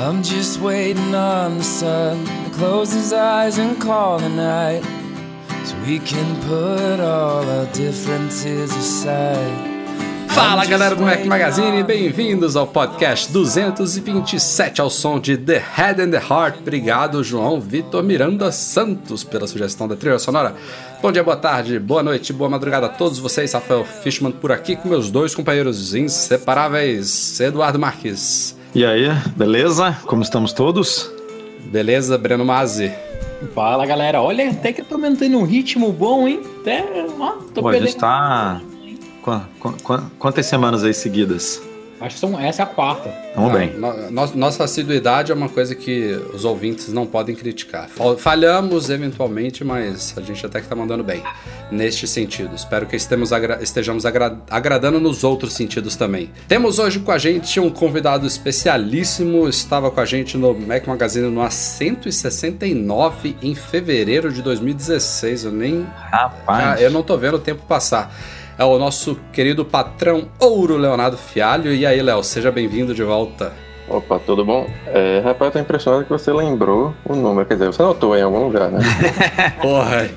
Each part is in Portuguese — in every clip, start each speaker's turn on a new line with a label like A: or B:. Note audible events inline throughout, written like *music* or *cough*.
A: I'm just waiting on the sun to close his eyes and call the night so we can put all our differences aside.
B: Fala galera do Mac Magazine, bem-vindos ao podcast 227 ao som de The Head and the Heart. Obrigado, João Vitor Miranda Santos, pela sugestão da trilha sonora. Bom dia, boa tarde, boa noite, boa madrugada a todos vocês. Rafael Fishman por aqui com meus dois companheiros inseparáveis, Eduardo Marques.
C: E aí, beleza? Como estamos todos?
B: Beleza, Breno Mazzi.
D: Fala galera, olha, até que eu tô mantendo um ritmo bom, hein? Até, ó, tô
C: Pô, a
D: perdendo.
C: gente tá. Qu- qu- qu- Quantas semanas aí seguidas?
D: Acho que são, essa é a quarta.
C: Tamo bem.
B: No- no- nossa assiduidade é uma coisa que os ouvintes não podem criticar. Fal- Falhamos eventualmente, mas a gente até que tá mandando bem neste sentido. Espero que estemos agra- estejamos agra- agradando nos outros sentidos também. Temos hoje com a gente um convidado especialíssimo. Estava com a gente no Mac Magazine no A169 em fevereiro de 2016. Eu nem
C: Rapaz.
B: ah, eu não tô vendo o tempo passar. É o nosso querido patrão Ouro Leonardo Fialho. E aí, Léo, seja bem-vindo de volta.
E: Opa, tudo bom? É, rapaz, eu tô impressionado que você lembrou o número. Quer dizer, você notou em algum lugar, né? *laughs*
B: Porra,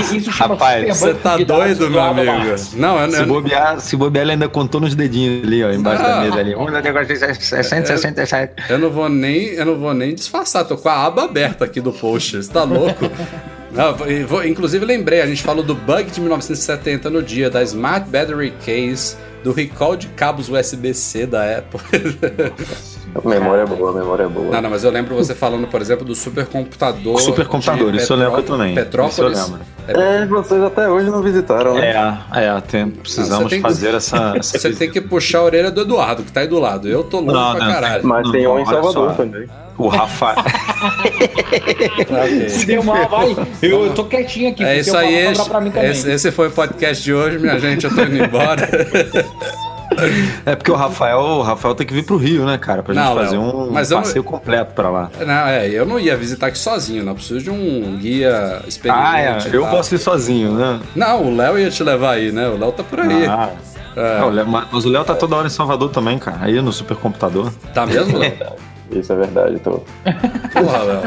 D: Isso
C: Rapaz,
B: você tá doido, meu amigo? Não, eu,
C: Se
B: eu,
C: bobear, se bobear, ele ainda contou nos dedinhos ali, ó, embaixo
B: Ah.
C: da mesa ali. Um negócio de 667.
B: eu não vou nem, eu não vou nem disfarçar. Tô com a aba aberta aqui do post. Você tá louco? Não, vou- inclusive lembrei, a gente falou do bug de 1970 no dia da Smart Battery Case, do recall de cabos USB-C da Apple.
E: Memória é boa, memória é boa.
B: Não, não, mas eu lembro você falando, por exemplo, do supercomputador.
C: Supercomputador, isso eu lembro também.
B: Petrópolis.
C: Isso eu lembro.
E: É, vocês até hoje não visitaram, né?
C: É, é, tem-
B: Não,
C: precisamos
B: você tem que-
C: fazer essa. *laughs* essa
B: Você tem que puxar a orelha do Eduardo, que tá aí do lado. Eu tô louco
C: Não,
B: pra
C: não.
B: caralho.
E: Mas tem um em Salvador
C: só.
E: também.
C: O Rafa. *laughs*
D: Se deu mal, vai. Eu, eu tô quietinho aqui.
B: É
D: porque
B: isso aí, esse, esse foi o podcast de hoje, minha gente. Eu tô indo embora. *laughs*
C: É porque o Rafael, o Rafael tem que vir pro Rio, né, cara? Pra gente
B: Não,
C: fazer um
B: mas eu não-
C: passeio completo pra lá.
B: Não, é, eu não ia visitar aqui sozinho, não. Preciso de um guia experiente.
C: Ah, é. Eu posso ir sozinho, né?
B: Não, o Léo ia te levar aí, né? O Léo tá por aí.
C: Ah.
B: É.
C: Não, o Léo- mas o Léo tá toda hora em Salvador também, cara. Aí no supercomputador.
B: Tá mesmo, Léo? *laughs*
E: Isso é verdade, tô.
B: Porra, Léo.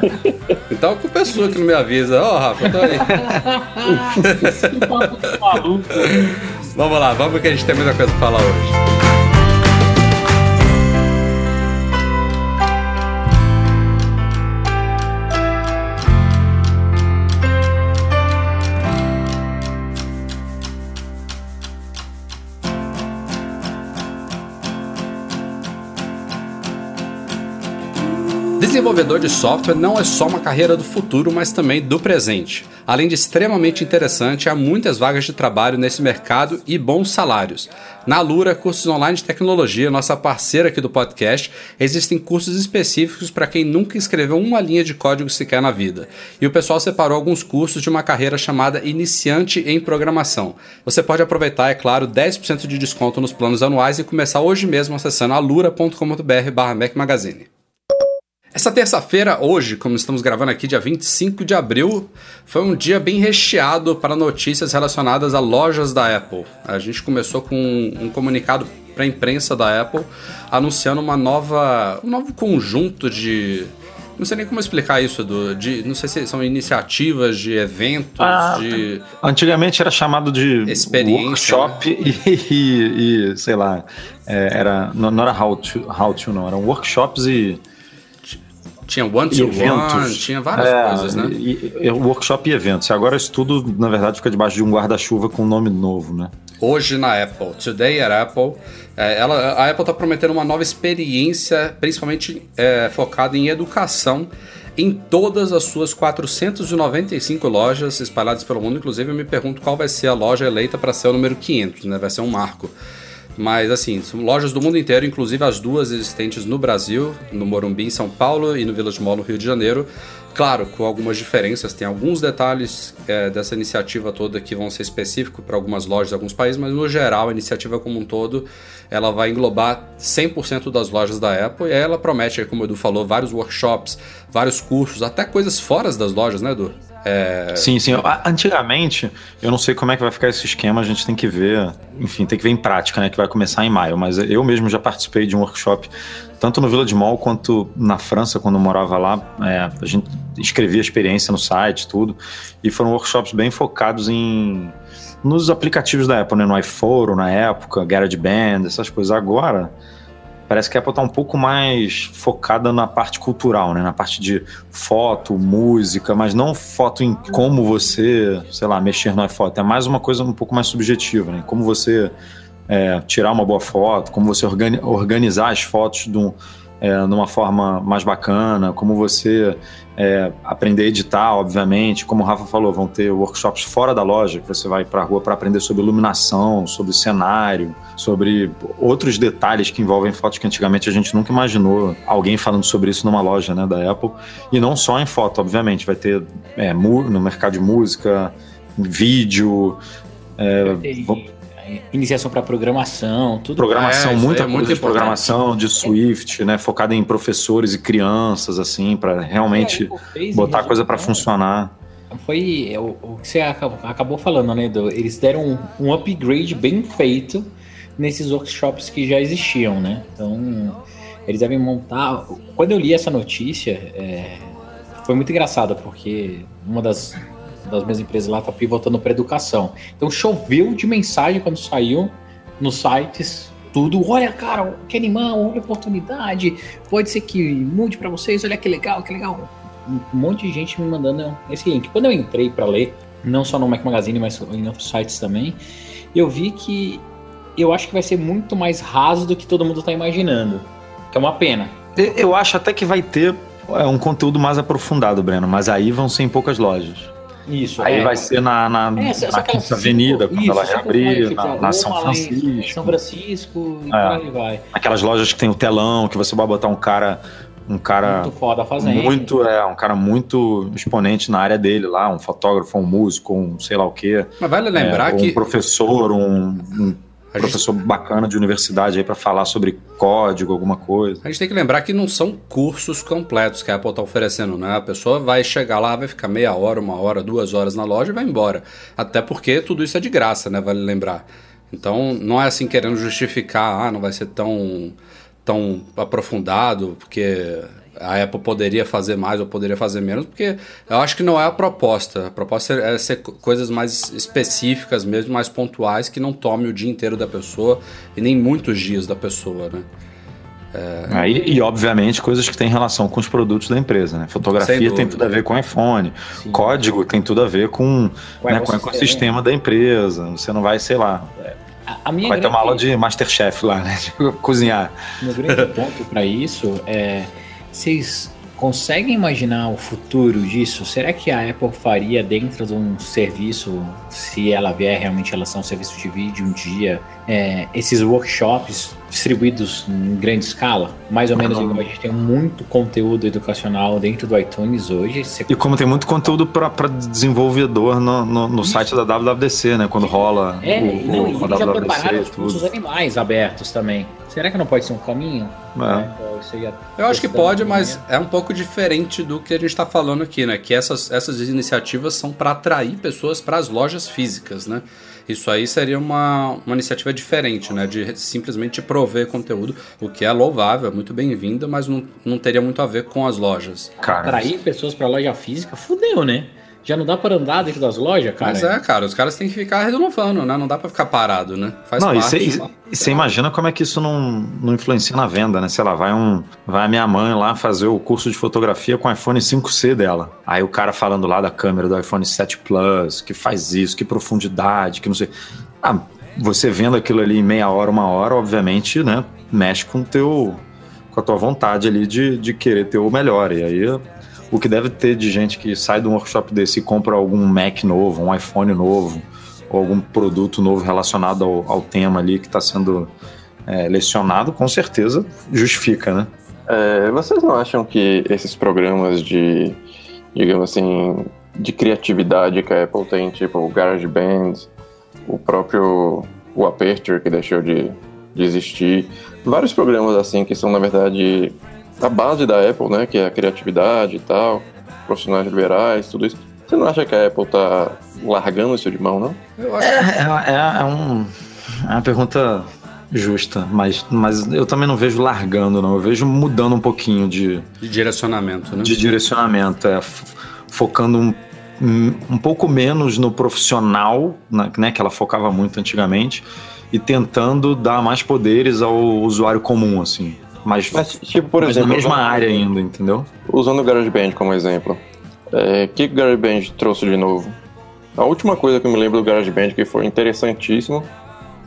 B: Então a culpa é que não me avisa. Ó, Rafa, eu tô aí. *laughs* *laughs*
D: Que papo maluco.
B: Vamos lá, vamos que a gente tem muita coisa pra falar hoje. Desenvolvedor de software não é só uma carreira do futuro, mas também do presente. Além de extremamente interessante, há muitas vagas de trabalho nesse mercado e bons salários. Na Lura, cursos online de tecnologia, nossa parceira aqui do podcast, existem cursos específicos para quem nunca escreveu uma linha de código sequer na vida. E o pessoal separou alguns cursos de uma carreira chamada Iniciante em Programação. Você pode aproveitar, é claro, 10% de desconto nos planos anuais e começar hoje mesmo acessando alura.com.br/mac magazine. Essa terça-feira, hoje, como estamos gravando aqui, dia 25 de abril, foi um dia bem recheado para notícias relacionadas a lojas da Apple. A gente começou com um comunicado para a imprensa da Apple anunciando uma nova, um novo conjunto de. Não sei nem como explicar isso, Edu, de, não sei se são iniciativas de eventos,
C: Ah,
B: de.
C: Antigamente era chamado de
B: Experiência,
C: workshop *laughs* e, e- e, sei lá, é, era, não, não era how to, how to, não, eram workshops e,
B: Tinha one to
C: eventos.
B: one, tinha várias
C: É,
B: coisas, né?
C: E, e- workshop e eventos. Agora isso tudo, na verdade, fica debaixo de um guarda-chuva com um nome novo, né?
B: hoje na Apple. Today at Apple. É, ela, a Apple está prometendo uma nova experiência, principalmente é, focada em educação, em todas as suas 495 lojas espalhadas pelo mundo. Inclusive, eu me pergunto qual vai ser a loja eleita para ser o número 500, né? Vai ser um marco. Mas assim, são lojas do mundo inteiro, inclusive as duas existentes no Brasil, no Morumbi, em São Paulo e no Village Mall, no Rio de Janeiro. Claro, com algumas diferenças, tem alguns detalhes é, dessa iniciativa toda que vão ser específicos para algumas lojas de alguns países, mas no geral a iniciativa como um todo ela vai englobar 100% das lojas da Apple e ela promete, como o Edu falou, vários workshops, vários cursos, até coisas fora das lojas, né, Edu?
C: É... Sim, sim. Antigamente, eu não sei como é que vai ficar esse esquema, a gente tem que ver, enfim, tem que ver em prática, né, que vai começar em maio, mas eu mesmo já participei de um workshop tanto no Village Mall quanto na França, quando eu morava lá, é, a gente escrevia experiência no site, tudo, e foram workshops bem focados em nos aplicativos da Apple, né, no iPhone, na época, GarageBand, essas coisas. Agora, parece que a Apple está um pouco mais focada na parte cultural, né? Na parte de foto, música, mas não foto em como você, sei lá, mexer no iPhone. É mais uma coisa um pouco mais subjetiva, né? Como você é, tirar uma boa foto, como você organi organizar as fotos de, um, é, de uma forma mais bacana, como você é, aprender a editar, obviamente. Como o Rafa falou, vão ter workshops fora da loja, que você vai para a rua para aprender sobre iluminação, sobre cenário, sobre outros detalhes que envolvem fotos que antigamente a gente nunca imaginou alguém falando sobre isso numa loja né, da Apple. E não só em foto, obviamente, vai ter é, no mercado de música, vídeo. É,
D: iniciação para programação, tudo.
C: Programação, é, muita é muito programação de Swift, né, focada em professores e crianças, assim, para realmente é, botar a coisa para funcionar.
D: Foi é, o, o, que você acabou falando, né, do, eles deram um, um upgrade bem feito nesses workshops que já existiam, né? Então, eles devem montar. Quando eu li essa notícia, é, foi muito engraçado, porque uma das das minhas empresas lá tá pivotando para educação. Então choveu de mensagem quando saiu nos sites tudo. Olha, cara, que animal, olha a oportunidade. Pode ser que mude para vocês. Olha que legal, que legal. Um monte de gente me mandando esse link. Quando eu entrei para ler, não só no Mac Magazine, mas em outros sites também, eu vi que eu acho que vai ser muito mais raso do que todo mundo está imaginando. Que é uma pena.
C: Eu acho até que vai ter é, um conteúdo mais aprofundado, Breno, mas aí vão ser em poucas lojas.
D: Isso.
C: Aí é. vai ser na, na, é, na Quinta Avenida, quando isso, ela reabrir, tipo, na, na São Francisco.
D: São Francisco e é. por aí vai.
C: Aquelas lojas que tem o telão, que você vai botar um cara. Um cara
D: muito foda fazendo.
C: Muito, é, um cara muito exponente na área dele lá, um fotógrafo, um músico, um sei lá o quê.
B: Mas vale lembrar
C: é,
B: que.
C: Um professor, um, um professor gente... bacana de universidade aí para falar sobre código, alguma coisa.
B: A gente tem que lembrar que não são cursos completos que a Apple está oferecendo, né? A pessoa vai chegar lá, vai ficar meia hora, uma hora, duas horas na loja e vai embora. Até porque tudo isso é de graça, né? Vale lembrar. Então, não é assim querendo justificar, ah, não vai ser tão, tão aprofundado, porque a Apple poderia fazer mais ou poderia fazer menos, porque eu acho que não é a proposta. A proposta é ser coisas mais específicas mesmo, mais pontuais, que não tome o dia inteiro da pessoa e nem muitos dias da pessoa, né?
C: É... e, e, obviamente, coisas que têm relação com os produtos da empresa. Né? Fotografia tem tudo a ver com iPhone, Sim. código tem tudo a ver com, né, com o ecossistema da empresa. Você não vai, sei lá. A, minha vai grande... ter uma aula de Masterchef lá, né? *laughs* De cozinhar.
D: Meu grande ponto para isso é vocês conseguem imaginar o futuro disso? Será que a Apple faria dentro de um serviço, se ela vier realmente ela ser um serviço de vídeo um dia, é, esses workshops distribuídos em grande escala? Mais ou menos igual a gente tem muito conteúdo educacional dentro do iTunes hoje.
C: Você... E como tem muito conteúdo para desenvolvedor no, no, no site da WWDC, né? Quando rola
D: é, o, não, o, o já prepararam os animais abertos também. Será que não pode ser um caminho? É. Né?
B: Eu acho que pode, mas é um pouco diferente do que a gente está falando aqui, né? Que essas, essas iniciativas são para atrair pessoas para as lojas físicas, né? Isso aí seria uma, uma iniciativa diferente, né? De simplesmente prover conteúdo, o que é louvável, é muito bem-vinda, mas não, não teria muito a ver com as lojas.
D: Atrair pessoas para loja física, fudeu, né? Já não dá para andar dentro das lojas, cara?
B: Mas é, cara, os caras têm que ficar renovando, né? Não dá para ficar parado, né?
C: Faz não, parte. E você imagina como é que isso não, não influencia na venda, né? Sei lá, vai, um, vai a minha mãe lá fazer o curso de fotografia com o iPhone 5C dela. Aí o cara falando lá da câmera do iPhone 7 Plus, que faz isso, que profundidade, que não sei. Ah, você vendo aquilo ali em meia hora, uma hora, obviamente, né? Mexe com o teu com a tua vontade ali de, de querer ter o melhor. E aí o que deve ter de gente que sai de um workshop desse e compra algum Mac novo, um iPhone novo, ou algum produto novo relacionado ao, ao tema ali que está sendo é, lecionado, com certeza justifica, né?
E: É, vocês não acham que esses programas de, digamos assim, de criatividade que a Apple tem, tipo o GarageBand, o próprio o Aperture que deixou de, de existir, vários programas assim que são na verdade a base da Apple, né, que é a criatividade e tal, profissionais liberais, tudo isso. Você não acha que a Apple tá largando isso de mão, não?
C: É, é, é, é, um, é uma pergunta justa, mas, mas eu também não vejo largando, não. Eu vejo mudando um pouquinho de.
B: De direcionamento, né?
C: De direcionamento, é. Focando um, um pouco menos no profissional, né, que ela focava muito antigamente, e tentando dar mais poderes ao usuário comum, assim. Mas,
E: mas tipo, por exemplo,
C: na mesma área ainda, entendeu?
E: Usando o GarageBand como exemplo, é, o que o GarageBand trouxe de novo? A última coisa que eu me lembro do GarageBand que foi interessantíssimo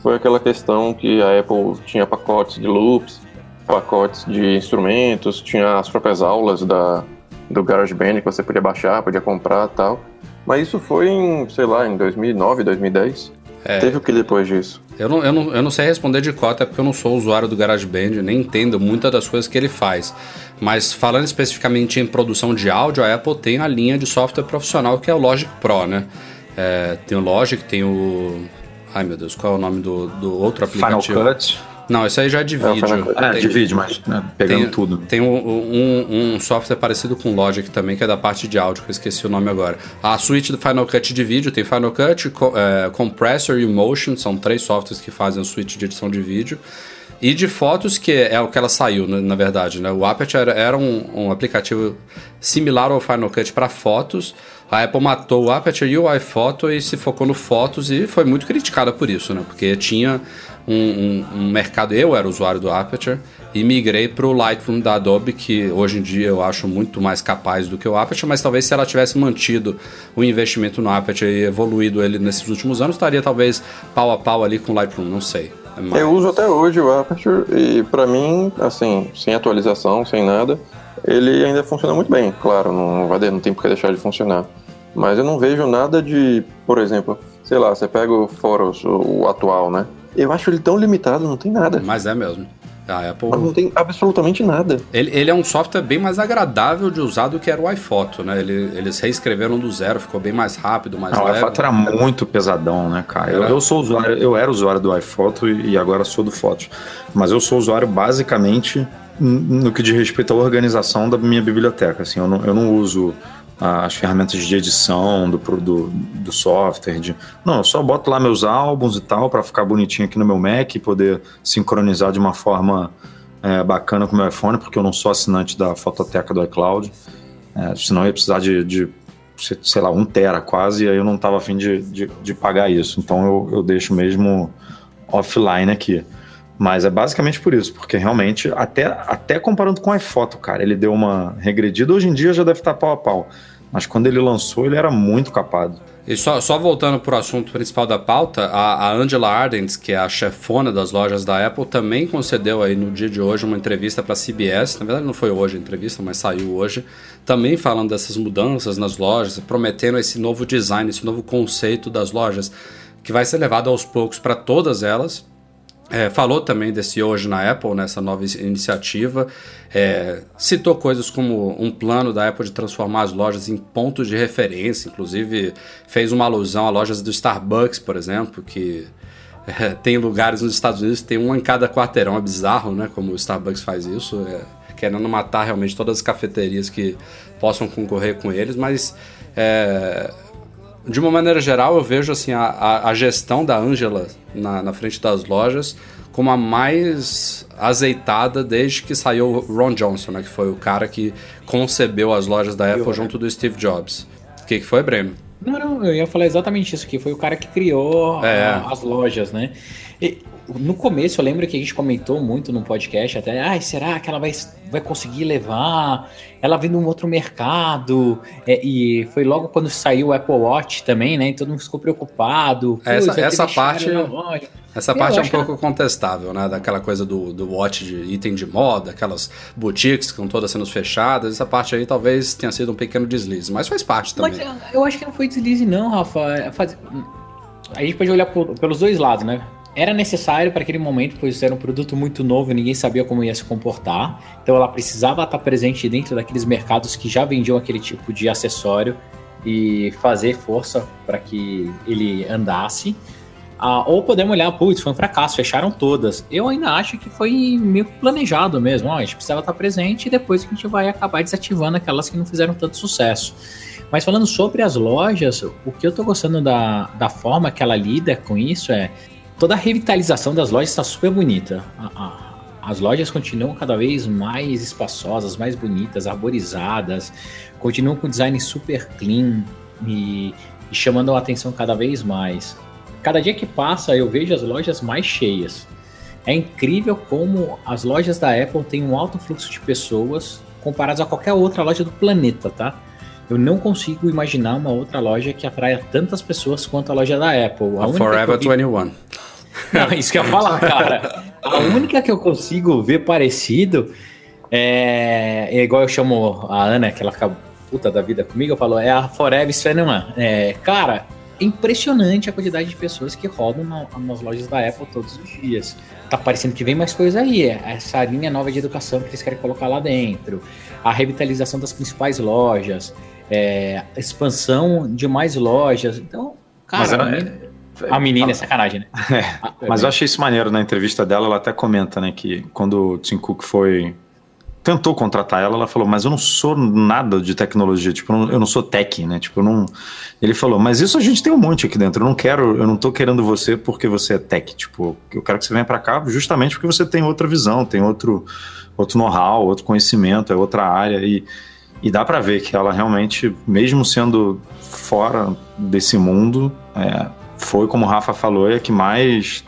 E: foi aquela questão que a Apple tinha pacotes de loops, pacotes de instrumentos, tinha as próprias aulas da, do GarageBand que você podia baixar, podia comprar tal. Mas isso foi em, sei lá, em 2009, 2010. É. Teve o que depois disso?
B: Eu não, eu, não, eu não sei responder de cota porque eu não sou usuário do GarageBand, nem entendo muitas das coisas que ele faz. Mas falando especificamente em produção de áudio, a Apple tem a linha de software profissional que é o Logic Pro, né? É, tem o Logic, tem o. Ai meu Deus, qual é o nome do, do outro aplicativo?
C: Final Cut.
B: Não, isso aí já é de é, vídeo.
C: É, tem, de vídeo, mas né, pegando
B: tem,
C: tudo.
B: Tem um, um, um, software parecido com o Logic também, que é da parte de áudio, que eu esqueci o nome agora. A suíte do Final Cut de vídeo tem Final Cut, é, Compressor e Motion, são três softwares que fazem a suíte de edição de vídeo. E de fotos, que é o que ela saiu, na, né, na verdade. Né? O Aperture era, era um, um aplicativo similar ao Final Cut para fotos, a Apple matou o Aperture e o iPhoto e se focou no Fotos e foi muito criticada por isso, né? Porque tinha um, um, um mercado. Eu era usuário do Aperture e migrei para o Lightroom da Adobe, que hoje em dia eu acho muito mais capaz do que o Aperture, mas talvez se ela tivesse mantido o investimento no Aperture e evoluído ele nesses últimos anos, estaria talvez pau a pau ali com o Lightroom, não sei.
E: É mais... Eu uso até hoje o Aperture e para mim, assim, sem atualização, sem nada, ele ainda funciona muito bem. Claro, não vai não tem por que deixar de funcionar. Mas eu não vejo nada de, por exemplo, sei lá, você pega o Foros, o atual, né? Eu acho ele tão limitado, não tem nada.
B: Mas é mesmo. A Apple.
E: Mas não tem absolutamente nada.
B: Ele, ele, é um software bem mais agradável de usar do que era o iPhoto, né? Ele, eles reescreveram do zero, ficou bem mais rápido, mais
C: não,
B: leve.
C: O iPhoto era muito pesadão, né, cara? Eu, eu, sou usuário, eu era usuário do iPhoto e agora sou do Fotos. Mas eu sou usuário basicamente no que diz respeito à organização da minha biblioteca. Assim, eu não, eu não uso as ferramentas de edição do, do, do software. De... Não, eu só boto lá meus álbuns e tal para ficar bonitinho aqui no meu Mac e poder sincronizar de uma forma é, bacana com o meu iPhone, porque eu não sou assinante da fototeca do iCloud. É, senão eu ia precisar de, de, sei lá, um tera quase, e aí eu não estava afim de, de, de, pagar isso. Então eu, eu deixo mesmo offline aqui. Mas é basicamente por isso, porque realmente, até, até comparando com o iPhoto, cara, ele deu uma regredida. Hoje em dia já deve estar pau a pau. Mas quando ele lançou, ele era muito capado.
B: E só, só voltando para o assunto principal da pauta, a, a Angela Ardent, que é a chefona das lojas da Apple, também concedeu aí no dia de hoje uma entrevista para a CBS. Na verdade, não foi hoje a entrevista, mas saiu hoje. Também falando dessas mudanças nas lojas, prometendo esse novo design, esse novo conceito das lojas, que vai ser levado aos poucos para todas elas é, falou também desse hoje na Apple, nessa nova iniciativa. É, citou coisas como um plano da Apple de transformar as lojas em pontos de referência, inclusive fez uma alusão a lojas do Starbucks, por exemplo, que é, tem lugares nos Estados Unidos que tem um em cada quarteirão. É bizarro, né? Como o Starbucks faz isso, é, querendo matar realmente todas as cafeterias que possam concorrer com eles, mas é, de uma maneira geral, eu vejo assim a, a, a gestão da Angela na, na, frente das lojas como a mais azeitada desde que saiu o Ron Johnson, né, que foi o cara que concebeu as lojas da Apple junto do Steve Jobs. O que, que foi, Breno?
D: Não, não, eu ia falar exatamente isso, que foi o cara que criou é. a, as lojas, né? E, no começo eu lembro que a gente comentou muito no podcast até, ai, será que ela vai, vai conseguir levar? Ela vem de um outro mercado. É, e foi logo quando saiu o Apple Watch também, né? E todo mundo ficou preocupado.
B: Essa, essa parte. Essa parte é um pouco contestável, né? Daquela coisa do, do watch de item de moda, aquelas boutiques que estão todas sendo fechadas. Essa parte aí talvez tenha sido um pequeno deslize, mas faz parte também.
D: Mas eu acho que não foi deslize, não, Rafa. É, faz a gente pode olhar por, pelos dois lados, né? Era necessário para aquele momento, pois era um produto muito novo, ninguém sabia como ia se comportar. Então ela precisava estar presente dentro daqueles mercados que já vendiam aquele tipo de acessório e fazer força para que ele andasse. Ah, ou podemos olhar, putz, foi um fracasso, fecharam todas. Eu ainda acho que foi meio planejado mesmo. Ó, a gente precisava estar presente e depois a gente vai acabar desativando aquelas que não fizeram tanto sucesso. Mas falando sobre as lojas, o que eu tô gostando da, da forma que ela lida com isso é toda a revitalização das lojas está super bonita. As lojas continuam cada vez mais espaçosas, mais bonitas, arborizadas, continuam com design super clean e, e chamando a atenção cada vez mais. Cada dia que passa eu vejo as lojas mais cheias. É incrível como as lojas da Apple têm um alto fluxo de pessoas comparadas a qualquer outra loja do planeta, tá? Eu não consigo imaginar uma outra loja que atraia tantas pessoas quanto a loja da Apple.
B: A, a Forever vi... 21.
D: Não, isso que eu ia falar, cara. *laughs* A única que eu consigo ver parecido é, é igual eu chamo a Ana, que ela fica puta da vida comigo, eu falo, é a Forever 21. É, cara, é impressionante a quantidade de pessoas que rodam na, nas lojas da Apple todos os dias. Tá parecendo que vem mais coisa aí. É essa linha nova de educação que eles querem colocar lá dentro. A revitalização das principais lojas é, expansão de mais lojas. Então, cara, a, menina, é, a menina é sacanagem, né? *laughs*
C: É, ah, mas eu achei isso maneiro na entrevista dela, ela até comenta, né, que quando o Tim Cook foi tentou contratar ela, ela falou, mas eu não sou nada de tecnologia, tipo, eu não sou tech, né? Tipo, não. Ele falou, mas isso a gente tem um monte aqui dentro. Eu não quero, eu não tô querendo você porque você é tech. Tipo, eu quero que você venha para cá justamente porque você tem outra visão, tem outro, outro know-how, outro conhecimento, é outra área. E e dá para ver que ela realmente, mesmo sendo fora desse mundo, é, foi, como o Rafa falou, é que mais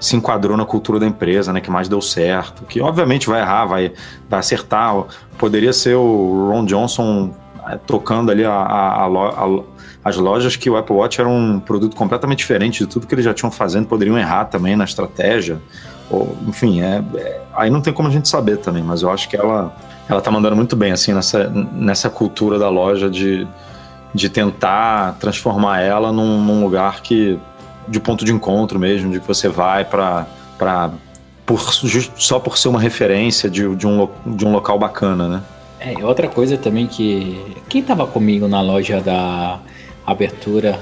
C: se enquadrou na cultura da empresa, né, que mais deu certo, que obviamente vai errar, vai, vai acertar. Poderia ser o Ron Johnson é, tocando ali a, a, a, as lojas que o Apple Watch era um produto completamente diferente de tudo que eles já tinham fazendo, poderiam errar também na estratégia. Ou, enfim, é, é, aí não tem como a gente saber também, mas eu acho que ela ela tá mandando muito bem, assim, nessa, nessa cultura da loja de, de tentar transformar ela num, num lugar que. de ponto de encontro mesmo, de que você vai para por, só por ser uma referência de, de, um, de um local bacana, né?
D: É, outra coisa também que. Quem tava comigo na loja da abertura,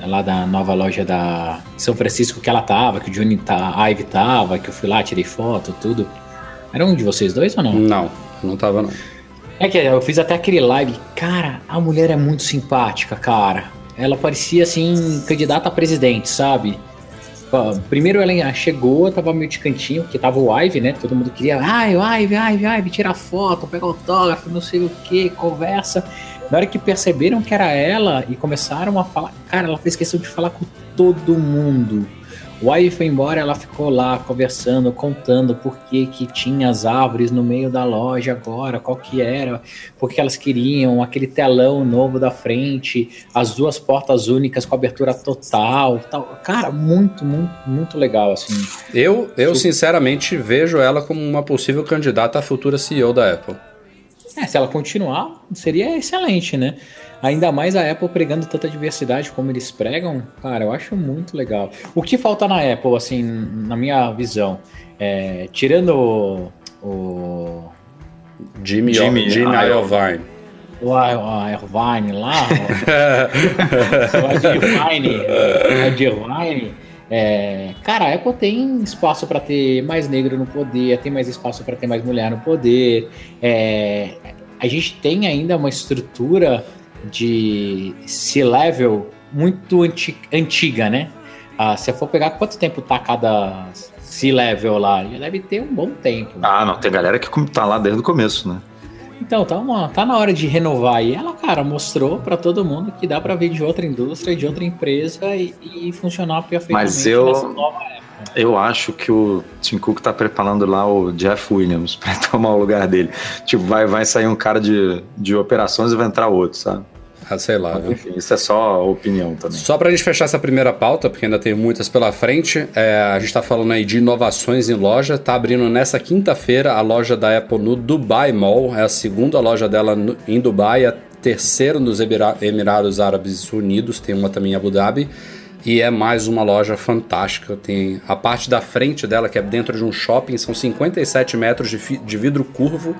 D: lá da nova loja da São Francisco que ela tava, que o Johnny tá, a Ivy tava, que eu fui lá, tirei foto, tudo. Era um de vocês dois ou não?
B: Não. Não tava, não.
D: É que eu fiz até aquele live. Cara, a mulher é muito simpática, cara. Ela parecia, assim, candidata a presidente, sabe? Primeiro ela chegou, tava meio de cantinho, porque tava o Ive, né? Todo mundo queria, ai, Ive, Ive, Ive, tirar foto, pegar autógrafo, não sei o que, conversa. Na hora que perceberam que era ela e começaram a falar, cara, ela fez questão de falar com todo mundo. O Ivy foi embora, ela ficou lá conversando, contando por que, que tinha as árvores no meio da loja agora, qual que era, porque elas queriam aquele telão novo da frente, as duas portas únicas com abertura total, tal. Cara, muito, muito, muito legal assim.
B: Eu, eu sinceramente vejo ela como uma possível candidata à futura CEO da Apple.
D: É, se ela continuar, seria excelente, né? Ainda mais a Apple pregando tanta diversidade como eles pregam, cara, eu acho muito legal. O que falta na Apple, assim, na minha visão, é, tirando o, o
B: Jimmy, Jimmy, Jimmy Iovine.
D: O, Irvine lá, o *laughs* Irvine, o Irvine, é, cara, a Apple tem espaço para ter mais negro no poder, tem mais espaço para ter mais mulher no poder. É, a gente tem ainda uma estrutura de C-level muito anti antiga, né? Ah, se for pegar quanto tempo tá cada C-level lá, já deve ter um bom tempo.
C: Ah, não, tem galera que tá lá desde o começo, né?
D: Então, tá, uma, tá na hora de renovar. E ela, cara, mostrou para todo mundo que dá para vir de outra indústria, de outra empresa e, e funcionar perfeitamente
C: Mas eu, nessa nova época. Eu acho que o Tim Cook tá preparando lá o Jeff Williams *laughs* para tomar o lugar dele. Tipo, vai, vai sair um cara de, de operações e vai entrar outro, sabe?
B: Ah, sei lá.
C: Enfim, isso é só opinião também.
B: Só para a gente fechar essa primeira pauta, porque ainda tem muitas pela frente, é, a gente está falando aí de inovações em loja. Tá abrindo nessa quinta-feira a loja da Apple no Dubai Mall. É a segunda loja dela no, em Dubai, a terceira nos Emirados Árabes Unidos. Tem uma também em Abu Dhabi. E é mais uma loja fantástica. Tem a parte da frente dela, que é dentro de um shopping, são 57 metros de, de vidro curvo.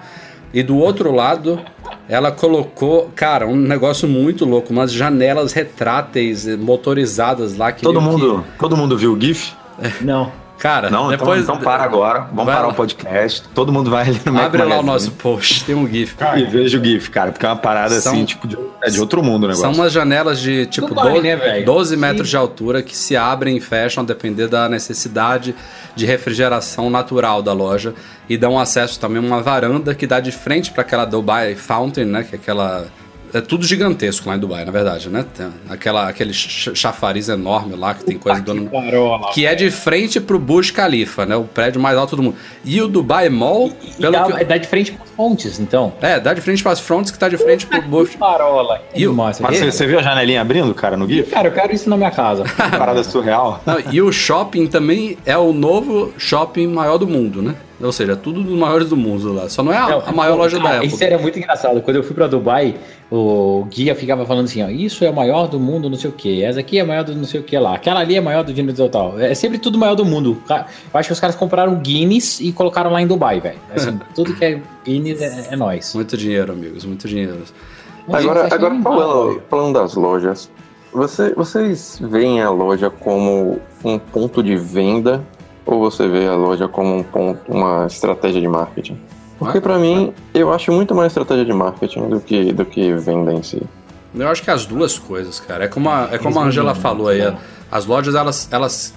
B: E do outro lado, ela colocou, cara, um negócio muito louco, umas janelas retráteis eh, motorizadas lá. Que
C: Todo
B: meio que-
C: mundo, todo mundo viu o GIF?
D: Não.
B: Cara,
C: Não, então-
B: depois.
C: então, para agora. Vamos
B: Vai
C: parar
B: lá.
C: o podcast. Todo mundo vai ali no Mac
B: Abre lá o
C: Magazine
B: nosso post, tem um GIF.
C: E veja o GIF, cara, porque é uma parada
B: São-
C: assim, tipo, de, é de outro mundo o negócio.
B: São umas janelas de tipo
D: Dubai,
B: 12,
D: né, velho?
B: 12 metros
D: Sim.
B: de altura que se abrem e fecham a depender da necessidade de refrigeração natural da loja e dão acesso também a uma varanda que dá de frente para aquela Dubai Fountain, né, que é aquela é tudo gigantesco lá em Dubai, na verdade, né? Tem aquela aquele ch- chafariz enorme lá que tem coisa do
D: Parola.
B: que é de frente pro Burj Khalifa, né? O prédio mais alto do mundo. E o Dubai Mall,
D: E
B: pelo
D: dá,
B: que
D: dá de frente com as fontes, então.
B: é, dá de frente para as fronts que tá de frente pro Burj.
D: Parola.
B: E o-.
C: Mas você, você viu a janelinha abrindo, cara, no GIF?
D: Cara, eu quero isso na minha casa. *laughs*
C: Parada surreal.
B: Não, e o shopping também é o novo shopping maior do mundo, né? Ou seja, tudo dos maiores do mundo lá. Só não é a,
D: Não,
B: a maior loja
D: cara,
B: da Apple.
D: Isso era muito engraçado. Quando eu fui pra Dubai, o guia ficava falando assim: ó, isso é a maior do mundo, não sei o que. Essa aqui é a maior do não sei o que lá. Aquela ali é a maior do dinheiro total. É sempre tudo maior do mundo. Eu acho que os caras compraram Guinness e colocaram lá em Dubai, velho. *laughs* Assim, tudo que é Guinness é, é nós.
B: Muito dinheiro, amigos, muito dinheiro.
E: Agora,
D: Gente,
E: agora
D: achei
E: falando, falando das lojas, você- vocês veem a loja como um ponto de venda ou você vê a loja como um ponto, uma estratégia de marketing? Porque pra mim, eu acho muito mais estratégia de marketing do que, do que venda em si.
B: Eu acho que as duas coisas, cara. É como a, é como a Angela falou aí. As lojas, elas, elas.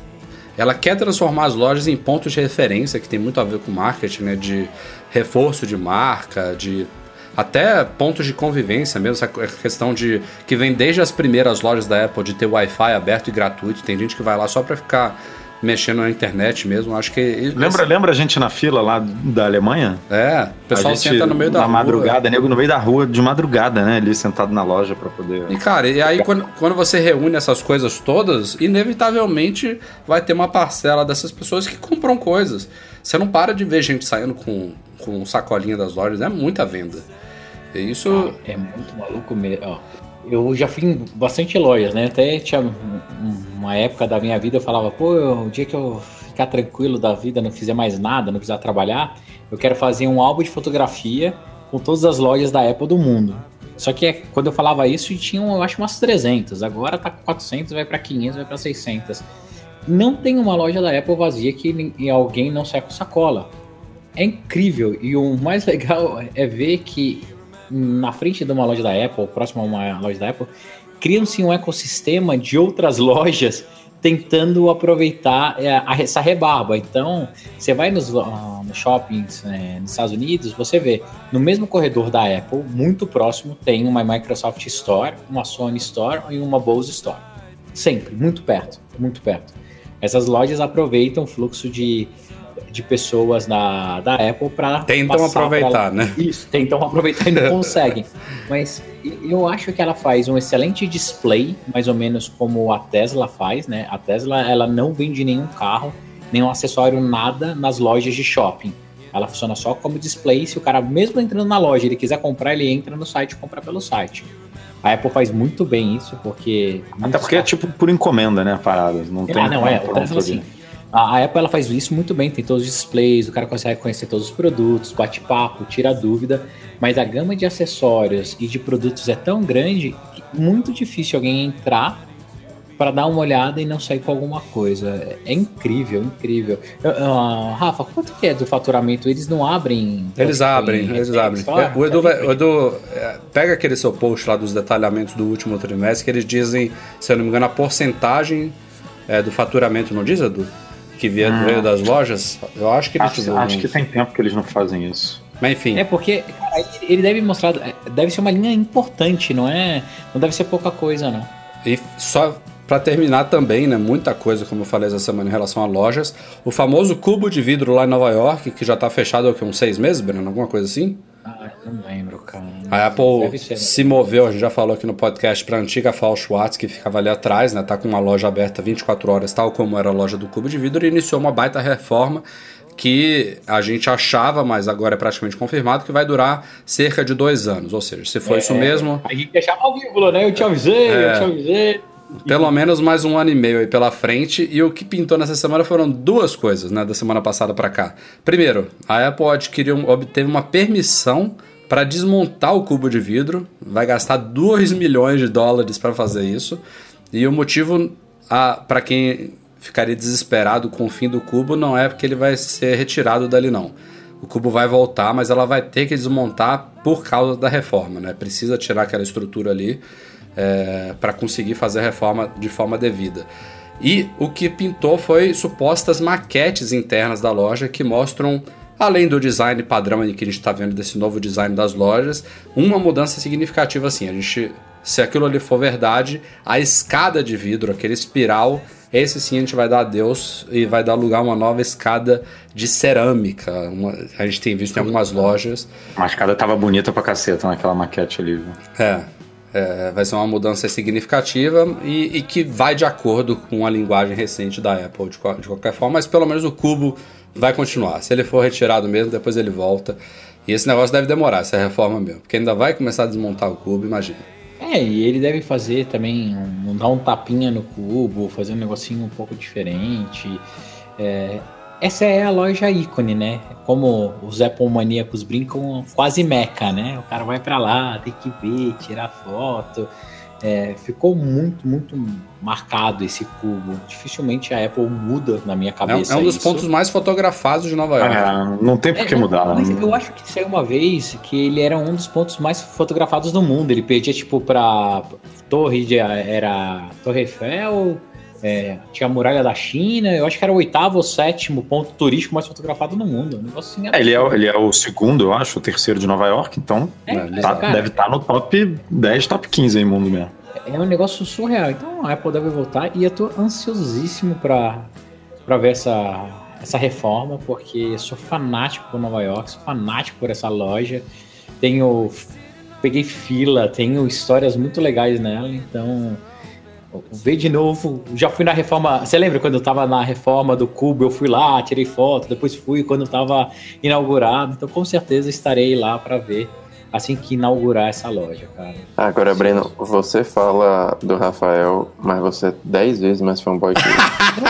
B: Ela quer transformar as lojas em pontos de referência, que tem muito a ver com marketing, né? De reforço de marca, de. Até pontos de convivência mesmo, essa questão de. que vem desde as primeiras lojas da Apple de ter Wi-Fi aberto e gratuito. Tem gente que vai lá só pra ficar mexendo na internet mesmo. Acho que.
C: Lembra, lembra a gente na fila lá da Alemanha?
B: É, o pessoal
C: a gente,
B: senta no meio da
C: na
B: rua.
C: madrugada, nego no meio da rua de madrugada, né? Ali sentado na loja pra poder.
B: E cara, e aí quando, quando você reúne essas coisas todas, inevitavelmente vai ter uma parcela dessas pessoas que compram coisas. Você não para de ver gente saindo com, com sacolinha das lojas, é muita venda. E isso.
D: É muito maluco mesmo. ó. Eu já fui em bastante lojas, né? Até tinha um- uma época da minha vida eu falava, pô, o dia que eu ficar tranquilo da vida, não fizer mais nada, não precisar trabalhar, eu quero fazer um álbum de fotografia com todas as lojas da Apple do mundo. Só que é- quando eu falava isso, tinha, eu acho, umas 300. Agora tá com 400, vai pra 500, vai pra 600. Não tem uma loja da Apple vazia que alguém não saia com sacola. É incrível. E o mais *laughs* legal é ver que na frente de uma loja da Apple, próximo a uma loja da Apple, cria-se um ecossistema de outras *laughs* lojas tentando aproveitar é, essa rebarba. Então, você vai nos, ah, nos shoppings é, nos Estados Unidos, você vê no mesmo corredor da Apple, muito próximo, tem uma Microsoft Store, uma Sony Store e uma Bose Store. Sempre, muito perto, muito perto. Essas lojas aproveitam o fluxo de, de pessoas da, da Apple para
B: Tentam aproveitar, né?
D: Isso, tentam aproveitar e não *laughs* conseguem. Mas eu acho que ela faz um excelente display, mais ou menos como a Tesla faz, né? A Tesla, ela não vende nenhum carro, nenhum acessório, nada nas lojas de shopping. Ela funciona só como display. Se o cara, mesmo entrando na loja, ele quiser comprar, ele entra no site e compra pelo site. A Apple faz muito bem isso, porque.
C: Até porque é tipo por encomenda, né? a Parada. Não tem.
D: Ah, não, é. O Tesla, assim, a Apple ela faz isso muito bem, tem todos os displays, o cara consegue conhecer todos os produtos, bate papo, tira dúvida, mas a gama de acessórios e de produtos é tão grande que é muito difícil alguém entrar para dar uma olhada e não sair com alguma coisa. É incrível, incrível. Eu- Rafa, quanto que é do faturamento? Eles não abrem.
B: Eles abrem, eles abrem. O Edu, vai- o Edu é, pega aquele seu post lá dos detalhamentos do último trimestre, que eles dizem, se eu não me engano, a porcentagem é, do faturamento, não diz, Edu? Que veio, veio das lojas. Eu acho que eles
C: Acho,
B: divulgam
C: acho que tem tempo que eles não fazem isso.
B: Mas enfim,
D: É porque cara, ele- deve mostrar, deve ser uma linha importante, não é? Não deve ser pouca coisa, não.
B: E só para terminar também, né, muita coisa, como eu falei essa semana em relação a lojas. O famoso cubo de vidro lá em Nova York, que já tá fechado há uns seis meses, Breno? Alguma coisa assim?
D: Ah, não lembro, cara.
B: A Apple
D: ser.
B: se moveu, a gente já falou aqui no podcast, para a antiga Fall Schwartz, que ficava ali atrás, né? Tá com uma loja aberta 24 horas, tal como era a loja do Cubo de Vidro, e iniciou uma baita reforma que a gente achava, mas agora é praticamente confirmado, que vai durar cerca de dois anos. Ou seja, se for
D: É,
B: isso mesmo,
D: A gente deixava ao vivo, né? Eu te avisei,
B: É.
D: eu te avisei.
B: Pelo menos mais um ano e meio aí pela frente. E o que pintou nessa semana foram duas coisas, né, da semana passada para cá. Primeiro, a Apple adquiriu, obteve uma permissão para desmontar o cubo de vidro. Vai gastar 2 milhões de dólares para fazer isso. E o motivo, para quem ficaria desesperado com o fim do cubo, não é porque ele vai ser retirado dali, não. O cubo vai voltar, mas ela vai ter que desmontar por causa da reforma, né? Precisa tirar aquela estrutura ali é, para conseguir fazer a reforma de forma devida. E o que pintou foi supostas maquetes internas da loja que mostram, além do design padrão que a gente está vendo desse novo design das lojas, uma mudança significativa assim. A gente, se aquilo ali for verdade, a escada de vidro, aquele espiral, esse sim a gente vai dar adeus e vai dar lugar a uma nova escada de cerâmica. Uma, a gente tem visto em algumas lojas.
C: A escada tava bonita pra caceta naquela maquete ali. Viu?
B: É, é, vai ser uma mudança significativa e, e, que vai de acordo com a linguagem recente da Apple, de, de, qualquer forma, mas pelo menos o cubo vai continuar. Se ele for retirado mesmo, depois ele volta. E esse negócio deve demorar, essa reforma mesmo, porque ainda vai começar a desmontar o cubo, imagina.
D: É, e ele deve fazer também, um, dar um tapinha no cubo, fazer um negocinho um pouco diferente. É, essa é a loja ícone, né? Como os Apple maníacos brincam, quase meca, né? O cara vai para lá, tem que ver, tirar foto. É, ficou muito, muito marcado esse cubo. Dificilmente a Apple muda na minha cabeça.
B: É, é um dos isso. pontos mais fotografados de Nova York.
C: É, não tem por que é, mudar.
D: Mas eu acho que saiu uma vez que ele era um dos pontos mais fotografados do mundo. Ele perdia, tipo, pra Torre de. Era Torre Eiffel, é, tinha a muralha da China, eu acho que era o oitavo ou sétimo ponto turístico mais fotografado no mundo. Um negócio assim
C: é, ele, é, ele é o segundo, eu acho, o terceiro de Nova York, então é, tá, cara, deve estar tá no top 10, top 15 aí, mundo mesmo.
D: É um negócio surreal. Então a Apple deve voltar e eu tô ansiosíssimo para pra ver essa, essa reforma, porque sou fanático por Nova York, sou fanático por essa loja. Tenho. Peguei fila, tenho histórias muito legais nela, então ver de novo. Já fui na reforma. Você lembra quando eu tava na reforma do Cubo? Eu fui lá, tirei foto, depois fui quando tava inaugurado. Então, com certeza estarei lá para ver assim que inaugurar essa loja, cara.
E: Agora, Breno, você fala do Rafael, mas você é 10 vezes mais fanboy que ele. *laughs*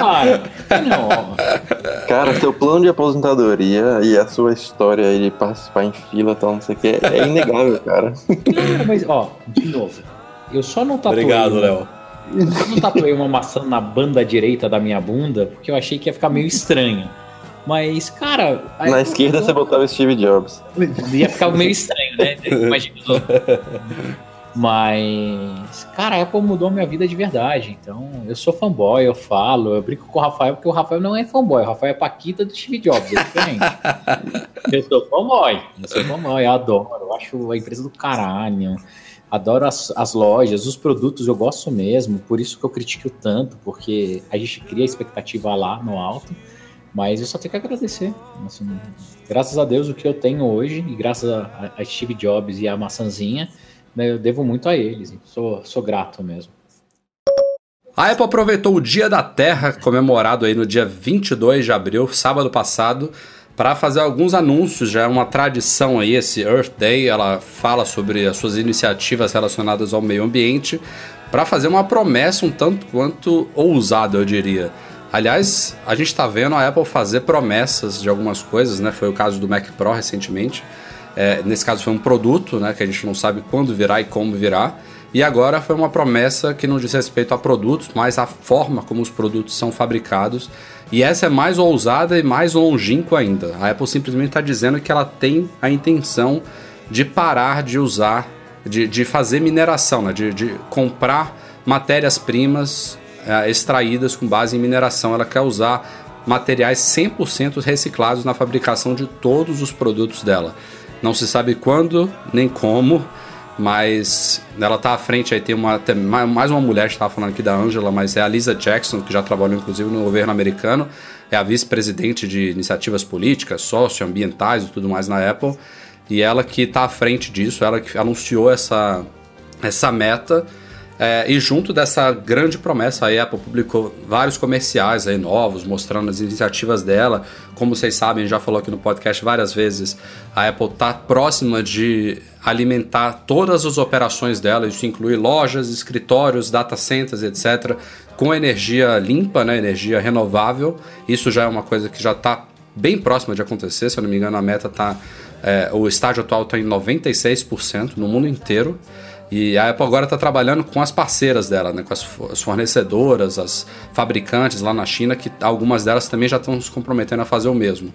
E: cara. Não. Cara, seu plano de aposentadoria e a sua história aí de participar em fila e tal, não sei o que, é inegável, cara.
D: Não, mas, ó, de novo eu só não tatuei.
B: Obrigado, Léo.
D: Eu não tatuei uma maçã na banda direita da minha bunda, porque eu achei que ia ficar meio estranho. Mas, cara.
E: Na esquerda eu... você botava Steve Jobs.
D: Ia ficar meio estranho, né? *laughs* Imagina. Mas, cara, a Apple mudou a minha vida de verdade. Então, eu sou fanboy, eu falo, eu brinco com o Rafael, porque o Rafael não é fanboy, o Rafael é Paquita do Steve Jobs, é diferente. *laughs* eu sou fanboy, eu sou fanboy, eu adoro, eu acho a empresa do caralho adoro as, as lojas, os produtos eu gosto mesmo, por isso que eu critico tanto, porque a gente cria expectativa lá no alto, mas eu só tenho que agradecer. Assim, graças a Deus o que eu tenho hoje, e graças a, a Steve Jobs e a maçãzinha, né, eu devo muito a eles, sou, sou grato mesmo.
B: A Apple aproveitou o Dia da Terra, comemorado aí no dia 22 de abril, sábado passado, para fazer alguns anúncios. Já é uma tradição aí esse Earth Day. Ela fala sobre as suas iniciativas relacionadas ao meio ambiente para fazer uma promessa um tanto quanto ousada, eu diria. Aliás, a gente está vendo a Apple fazer promessas de algumas coisas, né? Foi o caso do Mac Pro recentemente. É, nesse caso foi um produto, né? Que a gente não sabe quando virá e como virá. E agora foi uma promessa que não diz respeito a produtos, mas a forma como os produtos são fabricados e essa é mais ousada e mais longínqua ainda. A Apple simplesmente está dizendo que ela tem a intenção de parar de usar, de, de fazer mineração, né? de, de comprar matérias-primas é, extraídas com base em mineração. Ela quer usar materiais 100% reciclados na fabricação de todos os produtos dela. Não se sabe quando nem como, mas ela tá à frente aí, tem uma, tem mais uma mulher que estava falando aqui da Angela, mas é a Lisa Jackson, que já trabalhou inclusive no governo americano, é a vice-presidente de iniciativas políticas, socioambientais e tudo mais na Apple, e ela que está à frente disso, ela que anunciou essa, essa meta É, e junto dessa grande promessa, a Apple publicou vários comerciais aí novos, mostrando as iniciativas dela. Como vocês sabem, já falou aqui no podcast várias vezes, a Apple está próxima de alimentar todas as operações dela, isso inclui lojas, escritórios, data centers, etc., com energia limpa, né, energia renovável. Isso já é uma coisa que já está bem próxima de acontecer, se eu não me engano, a meta está. É, o estágio atual está em 96% no mundo inteiro. E a Apple agora está trabalhando com as parceiras dela, né, com as, as fornecedoras, as fabricantes lá na China, que algumas delas também já estão se comprometendo a fazer o mesmo.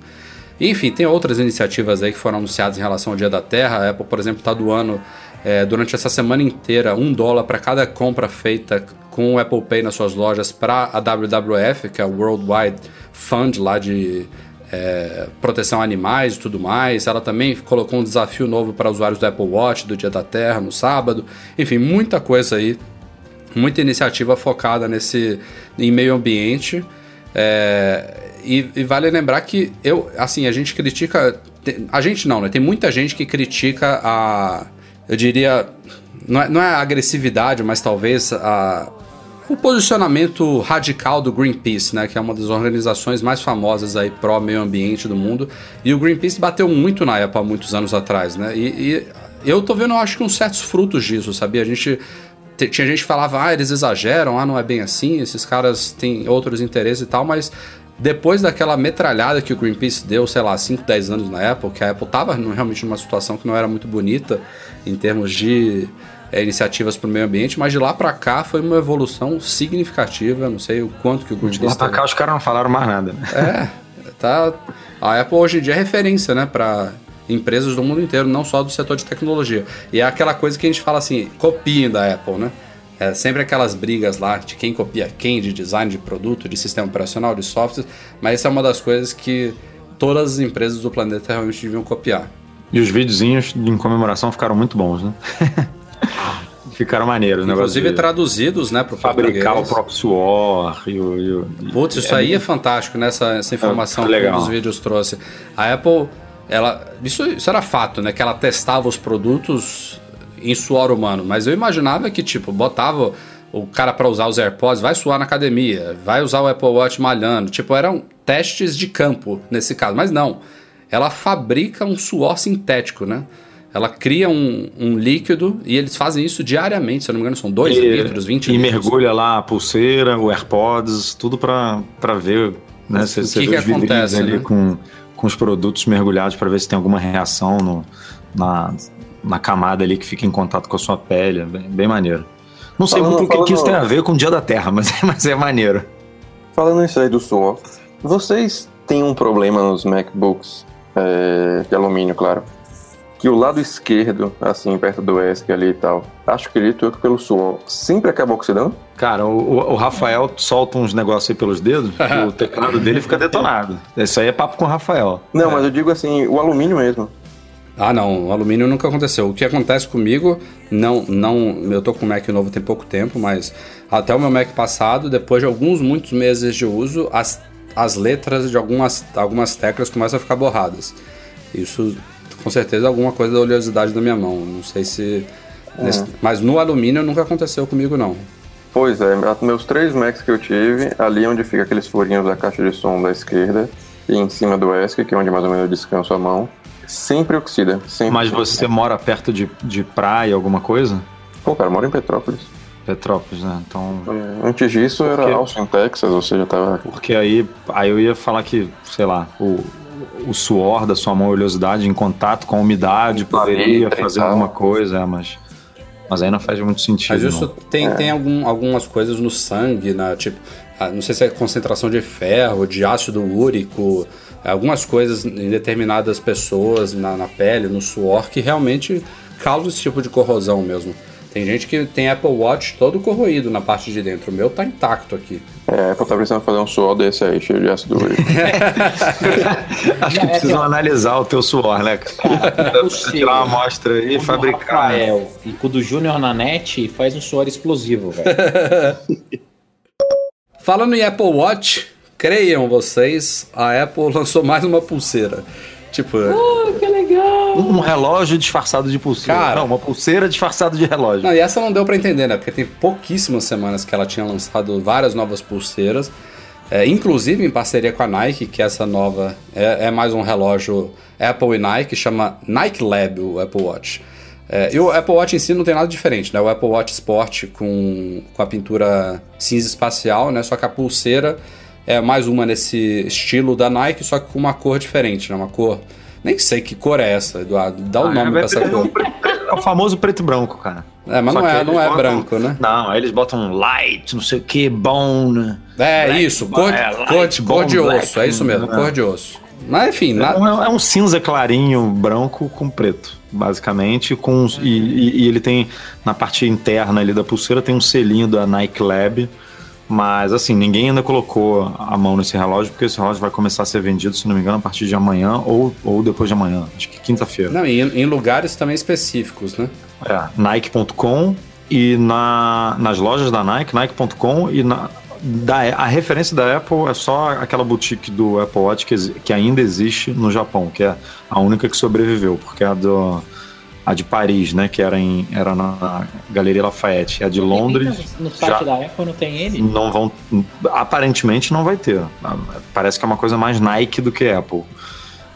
B: Enfim, tem outras iniciativas aí que foram anunciadas em relação ao Dia da Terra. A Apple, por exemplo, está doando é, durante essa semana inteira um dólar para cada compra feita com o Apple Pay nas suas lojas para a WWF, que é o Worldwide Fund lá de é, proteção a animais e tudo mais. Ela também colocou um desafio novo para usuários do Apple Watch do Dia da Terra no sábado. Enfim, muita coisa aí, muita iniciativa focada nesse em meio ambiente. É, e, e, vale lembrar que eu, assim, a gente critica, a gente não, né? Tem muita gente que critica a, eu diria, não é, não é a agressividade, mas talvez a o posicionamento radical do Greenpeace, né, que é uma das organizações mais famosas aí pró meio ambiente do mundo, e o Greenpeace bateu muito na há muitos anos atrás, né? E, e eu tô vendo, eu acho que uns certos frutos disso, sabia? A gente tinha gente que falava, ah, eles exageram, ah, não é bem assim, esses caras têm outros interesses e tal, mas depois daquela metralhada que o Greenpeace deu, sei lá, 5, 10 anos na Apple, que a Apple estava realmente numa situação que não era muito bonita em termos de é, iniciativas para o meio ambiente, mas de lá para cá foi uma evolução significativa. Não sei o quanto que o
C: Greenpeace. De lá para cá os caras não falaram mais nada.
B: É, tá. A Apple hoje em dia é referência, né, para empresas do mundo inteiro, não só do setor de tecnologia. E é aquela coisa que a gente fala assim, copiem da Apple, né? É sempre aquelas brigas lá de quem copia quem, de design de produto, de sistema operacional, de software, mas essa é uma das coisas que todas as empresas do planeta realmente deviam copiar.
C: E os videozinhos em comemoração ficaram muito bons, né? *laughs* *laughs* Ficaram maneiros,
B: né? Inclusive traduzidos, né,
C: para fabricar o próprio suor e o. E o
B: Putz, isso é aí é fantástico, né? Essa, essa informação é, que um dos vídeos trouxe. A Apple, ela. Isso, isso era fato, né? Que ela testava os produtos em suor humano. Mas eu imaginava que, tipo, botava o cara para usar os AirPods, vai suar na academia, vai usar o Apple Watch malhando. Tipo, eram testes de campo nesse caso. Mas não. Ela fabrica um suor sintético, né? Ela cria um, um, líquido e eles fazem isso diariamente, se eu não me engano, são 2 litros, 20
C: e
B: litros.
C: E mergulha lá a pulseira, o AirPods, tudo para ver, né? Você,
B: o que, que acontece ali né?
C: com, com os produtos mergulhados para ver se tem alguma reação no, na, na camada ali que fica em contato com a sua pele. É bem, bem maneiro. Não sei falando, muito o que, que isso tem a ver com o Dia da Terra, *laughs* mas, é, mas é maneiro.
E: Falando isso aí do suor, vocês têm um problema nos MacBooks é, de alumínio, claro que o lado esquerdo, assim, perto do ESC ali e tal, acho que ele troca pelo suor, sempre acaba oxidando?
C: Cara, o, o Rafael solta uns negócios aí pelos dedos, *laughs* o teclado dele fica detonado. Isso aí é papo com o Rafael.
E: Não,
C: é.
E: mas eu digo assim, o alumínio mesmo.
B: Ah, não, o alumínio nunca aconteceu. O que acontece comigo, não, não, eu tô com o Mac novo tem pouco tempo, mas até o meu Mac passado, depois de alguns muitos meses de uso, as, as letras de algumas, algumas teclas começam a ficar borradas. Isso com certeza alguma coisa da oleosidade da minha mão. Não sei se. Nesse, mas no alumínio nunca aconteceu comigo, não.
E: Pois é, meus três Macs que eu tive, ali onde fica aqueles furinhos da caixa de som da esquerda e em cima do ESC, que é onde mais ou menos eu descanso a mão, sempre oxida. Sempre
C: Mas você mora perto de, de praia, alguma coisa?
E: Pô, cara, eu moro em Petrópolis.
C: Petrópolis, né? Então.
E: É, antes disso Porque... era Austin, Texas, ou seja, tava.
C: Porque aí, aí eu ia falar que, sei lá, o, o suor da sua mão, a oleosidade em contato com a umidade poderia fazer alguma coisa, é, mas, mas aí não faz muito sentido.
B: Mas isso não. tem, é. tem algum, algumas coisas no sangue, na, tipo, ah, não sei se é concentração de ferro, de ácido úrico, algumas coisas em determinadas pessoas na, na pele, no suor, que realmente causam esse tipo de corrosão mesmo. Tem gente que tem Apple Watch todo corroído na parte de dentro. O meu tá intacto aqui.
E: É, a Apple tá precisando fazer um suor desse aí, cheio de ácido úrico. *laughs*
C: Acho que precisam analisar o teu suor, né? Cara, tirar uma amostra aí e fabricar.
D: Rafael e com o do Júnior na net faz um suor explosivo, velho. *laughs*
B: Falando em Apple Watch, creiam vocês, a Apple *laughs* lançou mais uma pulseira. Tipo.
D: Oh, que legal!
C: Um relógio disfarçado de pulseira.
B: Cara.
C: não, uma pulseira disfarçada de relógio.
B: Não, e essa não deu pra entender, né? Porque tem pouquíssimas semanas que ela tinha lançado várias novas pulseiras, é, inclusive em parceria com a Nike, que essa nova é, é mais um relógio Apple e Nike, chama Nike Lab, o Apple Watch. É, e o Apple Watch em si não tem nada diferente, né? O Apple Watch Sport com, com a pintura cinza espacial, né? Só que a pulseira é mais uma nesse estilo da Nike, só que com uma cor diferente, né? Uma cor. Nem sei que cor é essa, Eduardo. Dá o
C: Ah,
B: nome
C: é,
B: pra essa
C: é,
B: cor.
C: é o famoso preto e branco, cara.
B: É, mas
C: Só
B: não é, não é
C: botam-
B: branco, né?
C: Não, aí eles botam light, não sei o que, bone.
B: É
C: Black,
B: isso, cor,
C: é,
B: cor,
C: light
B: cor de
C: bone
B: osso,
C: black,
B: é isso mesmo, cor de osso. Mas enfim,
C: É
B: nada.
C: um, é um cinza clarinho, branco com preto, basicamente. Com, e, e- e ele tem, na parte interna ali da pulseira, tem um selinho da Nike Lab. Mas assim, ninguém ainda colocou a mão nesse relógio, porque esse relógio vai começar a ser vendido, se não me engano, a partir de amanhã ou, ou depois de amanhã. Acho que quinta-feira.
B: Não, em, em lugares também específicos, né?
C: É, Nike.com e na, nas lojas da Nike, Nike.com e na, da, a referência da Apple é só aquela boutique do Apple Watch que, que ainda existe no Japão, que é a única que sobreviveu, porque é a, do, a de Paris, né, que era, em, era na Galeria Lafayette, a de Londres
D: No site
C: já-
D: da Apple não tem ele?
C: não vão, aparentemente não vai ter. Parece que é uma coisa mais Nike do que Apple.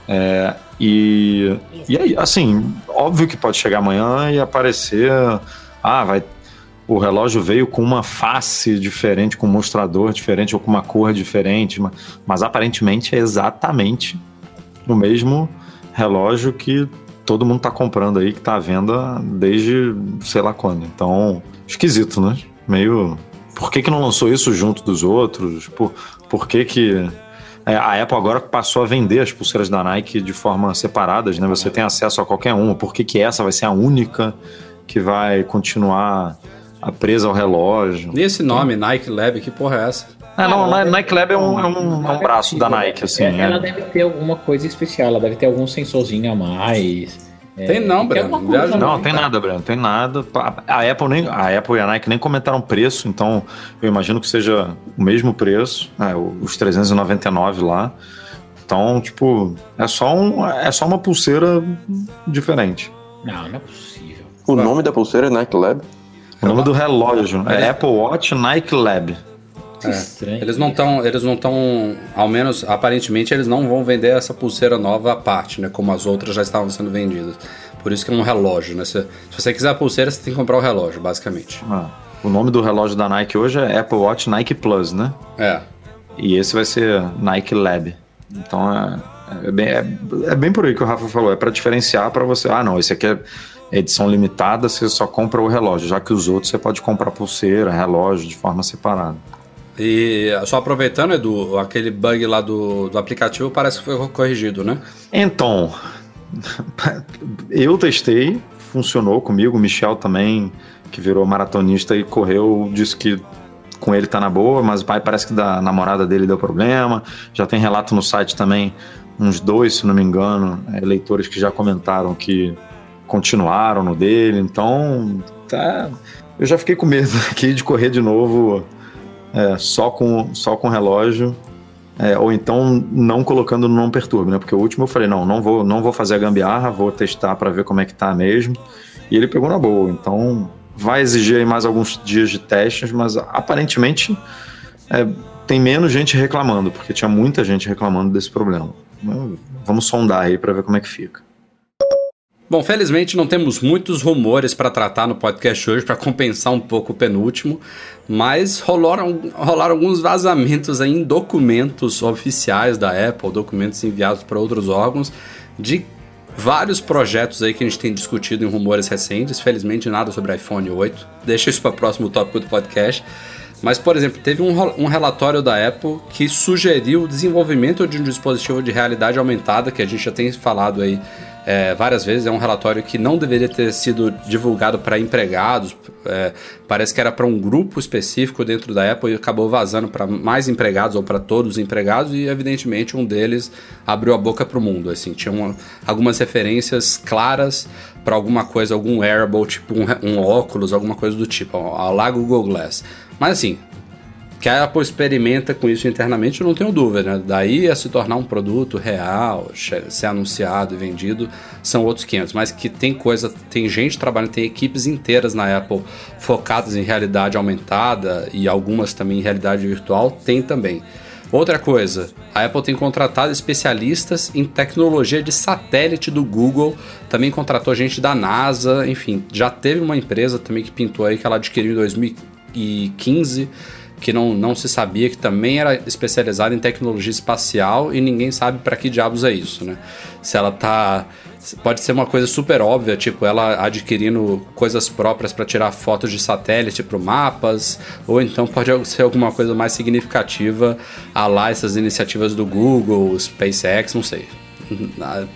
C: É, e, e aí, assim, óbvio que pode chegar amanhã e aparecer. Ah, vai. O relógio veio com uma face diferente, com um mostrador diferente ou com uma cor diferente, mas, mas aparentemente é exatamente o mesmo relógio que todo mundo tá comprando aí, que tá à venda desde sei lá quando. Então, esquisito, né? Meio. Por que, que não lançou isso junto dos outros? Por, por que que. É, a Apple agora passou a vender as pulseiras da Nike de forma separadas, né? Você tem acesso a qualquer uma. Por que, que essa vai ser a única que vai continuar a presa ao relógio?
B: E esse nome, Nike Lab, que porra é essa?
C: Ah, não,
D: ela
C: a
D: deve-
C: Nike Lab é um, é um, é um braço da Nike, assim.
D: É, Ela
C: é.
D: deve ter alguma coisa especial, ela deve ter algum sensorzinho a mais. É,
B: Tem não, Breno,
C: Não,
D: né?
C: tem nada, Breno, tem nada. A Apple, nem, a Apple e a Nike nem comentaram preço, então eu imagino que seja o mesmo preço, né, os 399 lá. Então, tipo, é só, um, é só uma pulseira diferente.
D: Não, não é possível.
E: O nome da pulseira é Nike Lab?
C: O nome do relógio é Apple Watch Nike Lab.
B: É,
D: estranho.
B: Eles não estão, eles não estão, ao menos aparentemente eles não vão vender essa pulseira nova à parte, né? Como as outras já estavam sendo vendidas. Por isso que é um relógio, né? Se, se você quiser a pulseira, você tem que comprar o relógio, basicamente.
C: Ah, o nome do relógio da Nike hoje é Apple Watch Nike Plus, né?
B: É.
C: E esse vai ser Nike Lab. Então é, é, bem, é, é bem por aí que o Rafa falou. É para diferenciar para você. Ah, não, esse aqui é edição limitada, você só compra o relógio. Já que os outros você pode comprar pulseira, relógio de forma separada.
B: E só aproveitando, Edu, aquele bug lá do, do aplicativo parece que foi corrigido, né?
C: Então, *laughs* eu testei, funcionou comigo. O Michel também, que virou maratonista e correu, disse que com ele tá na boa, mas parece que da namorada dele deu problema. Já tem relato no site também, uns dois, se não me engano, é, leitores que já comentaram que continuaram no dele. Então, tá. Eu já fiquei com medo *laughs* aqui de correr de novo é, só com só com relógio. É, ou então não colocando no não perturbe, né? Porque o último eu falei, não, não vou, não vou fazer a gambiarra, vou testar para ver como é que tá mesmo. E ele pegou na boa. Então vai exigir mais alguns dias de testes, mas aparentemente é, tem menos gente reclamando, porque tinha muita gente reclamando desse problema. Vamos sondar aí para ver como é que fica.
B: Bom, felizmente não temos muitos rumores para tratar no podcast hoje para compensar um pouco o penúltimo, mas rolaram, rolaram alguns vazamentos em documentos oficiais da Apple, documentos enviados para outros órgãos, de vários projetos aí que a gente tem discutido em rumores recentes. Felizmente nada sobre iPhone 8. Deixa isso para o próximo tópico do podcast. Mas, por exemplo, teve um, um, relatório da Apple que sugeriu o desenvolvimento de um dispositivo de realidade aumentada, que a gente já tem falado aí é, várias vezes. É um relatório que não deveria ter sido divulgado para empregados. É, parece que era para um grupo específico dentro da Apple e acabou vazando para mais empregados ou para todos os empregados. E, evidentemente, um deles abriu a boca para o mundo. Assim, tinha uma, algumas referências claras para alguma coisa, algum wearable, tipo um, um óculos, alguma coisa do tipo, ao lá Google Glass. Mas assim, que a Apple experimenta com isso internamente, eu não tenho dúvida. Né? Daí a se tornar um produto real, ser anunciado e vendido, são outros 500. Mas que tem coisa, tem gente trabalhando, tem equipes inteiras na Apple focadas em realidade aumentada e algumas também em realidade virtual, tem também. Outra coisa, a Apple tem contratado especialistas em tecnologia de satélite do Google, também contratou gente da NASA, enfim, já teve uma empresa também que pintou aí que ela adquiriu em 2015 que não, não se sabia que também era especializada em tecnologia espacial e ninguém sabe para que diabos é isso, né? Se ela tá pode ser uma coisa super óbvia, tipo ela adquirindo coisas próprias para tirar fotos de satélite para mapas, ou então pode *laughs* ser alguma coisa mais significativa, a lá essas iniciativas do Google, SpaceX, não sei.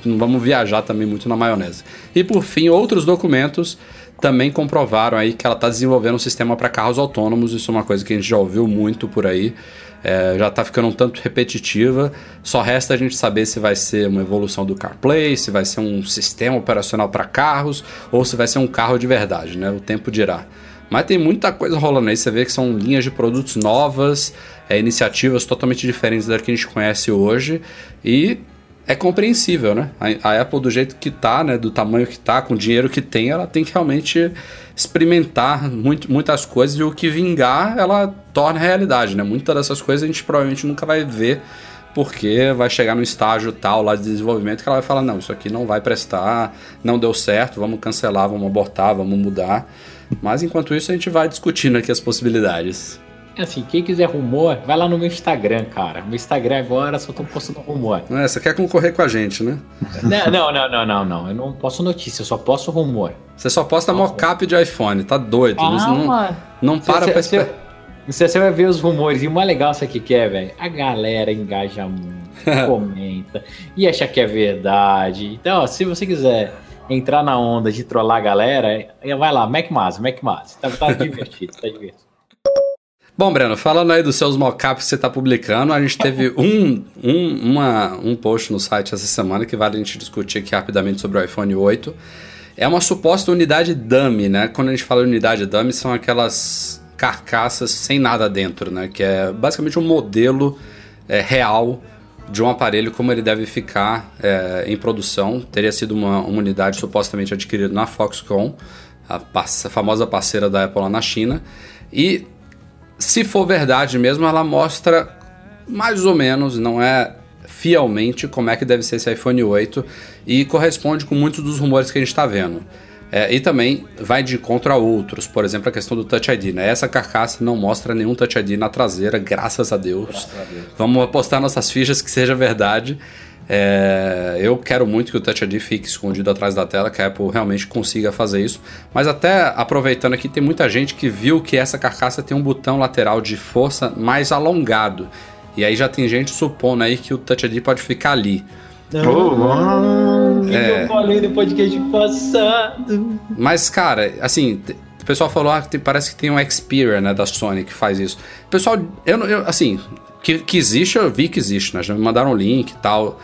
B: Não vamos viajar também muito na maionese. E por fim, outros documentos também comprovaram aí que ela está desenvolvendo um sistema para carros autônomos. Isso é uma coisa que a gente já ouviu muito por aí. É, já está ficando um tanto repetitiva. Só resta a gente saber se vai ser uma evolução do CarPlay, se vai ser um sistema operacional para carros ou se vai ser um carro de verdade, né? O tempo dirá. Mas tem muita coisa rolando aí. Você vê que são linhas de produtos novas, é, iniciativas totalmente diferentes da que a gente conhece hoje. E é compreensível, né? A, Apple, do jeito que tá, né? Do tamanho que tá, com o dinheiro que tem, ela tem que realmente experimentar muito, muitas coisas e o que vingar, ela torna realidade, né? Muitas dessas coisas a gente provavelmente nunca vai ver porque vai chegar no estágio tal lá de desenvolvimento que ela vai falar, não, isso aqui não vai prestar, não deu certo, vamos cancelar, vamos abortar, vamos mudar. Mas enquanto isso a gente vai discutindo aqui as possibilidades.
D: Assim, quem quiser rumor, vai lá no meu Instagram, cara. Meu Instagram agora só tô postando rumor.
B: É, você quer concorrer com a gente, né?
D: Não, não, não, não, não, Eu não posto notícia, eu só posto rumor.
B: Você só posta mocap de iPhone, tá doido. Ah, não, não, não para cê, pra esperar.
D: Você, você vai ver os rumores. E o mais legal isso aqui que é, velho. A galera engaja muito, *laughs* comenta e acha que é verdade. Então, ó, se você quiser entrar na onda de trollar a galera, vai lá, MacMaz, MacMaz. Tá, tá divertido, tá divertido.
B: Bom, Breno, falando aí dos seus mockups que você está publicando, a gente teve *laughs* um, um, uma, um post no site essa semana que vale a gente discutir aqui rapidamente sobre o iPhone 8. É uma suposta unidade dummy, né? Quando a gente fala unidade dummy, são aquelas carcaças sem nada dentro, né? Que é basicamente um modelo é, real de um aparelho como ele deve ficar é, em produção. Teria sido uma, uma, unidade supostamente adquirida na Foxconn, a, a famosa parceira da Apple lá na China. E se for verdade mesmo, ela mostra mais ou menos, não é fielmente como é que deve ser esse iPhone 8 e corresponde com muitos dos rumores que a gente está vendo. É, e também vai de encontro a outros, por exemplo, a questão do Touch ID. Né? Essa carcaça não mostra nenhum Touch ID na traseira, graças a Deus. Graças a Deus. Vamos apostar nossas fichas que seja verdade. É, eu quero muito que o Touch ID fique escondido atrás da tela, que a Apple realmente consiga fazer isso. Mas até aproveitando aqui, tem muita gente que viu que essa carcaça tem um botão lateral de força mais alongado. E aí já tem gente supondo aí que o Touch ID pode ficar ali.
D: Oh, é. eu falei no podcast passado.
B: Mas, cara, assim, o pessoal falou ah, parece que tem um Xperia, né, da Sony que faz isso. Pessoal, eu, eu assim, que, que existe, eu vi que existe, né? Já me mandaram um link e tal.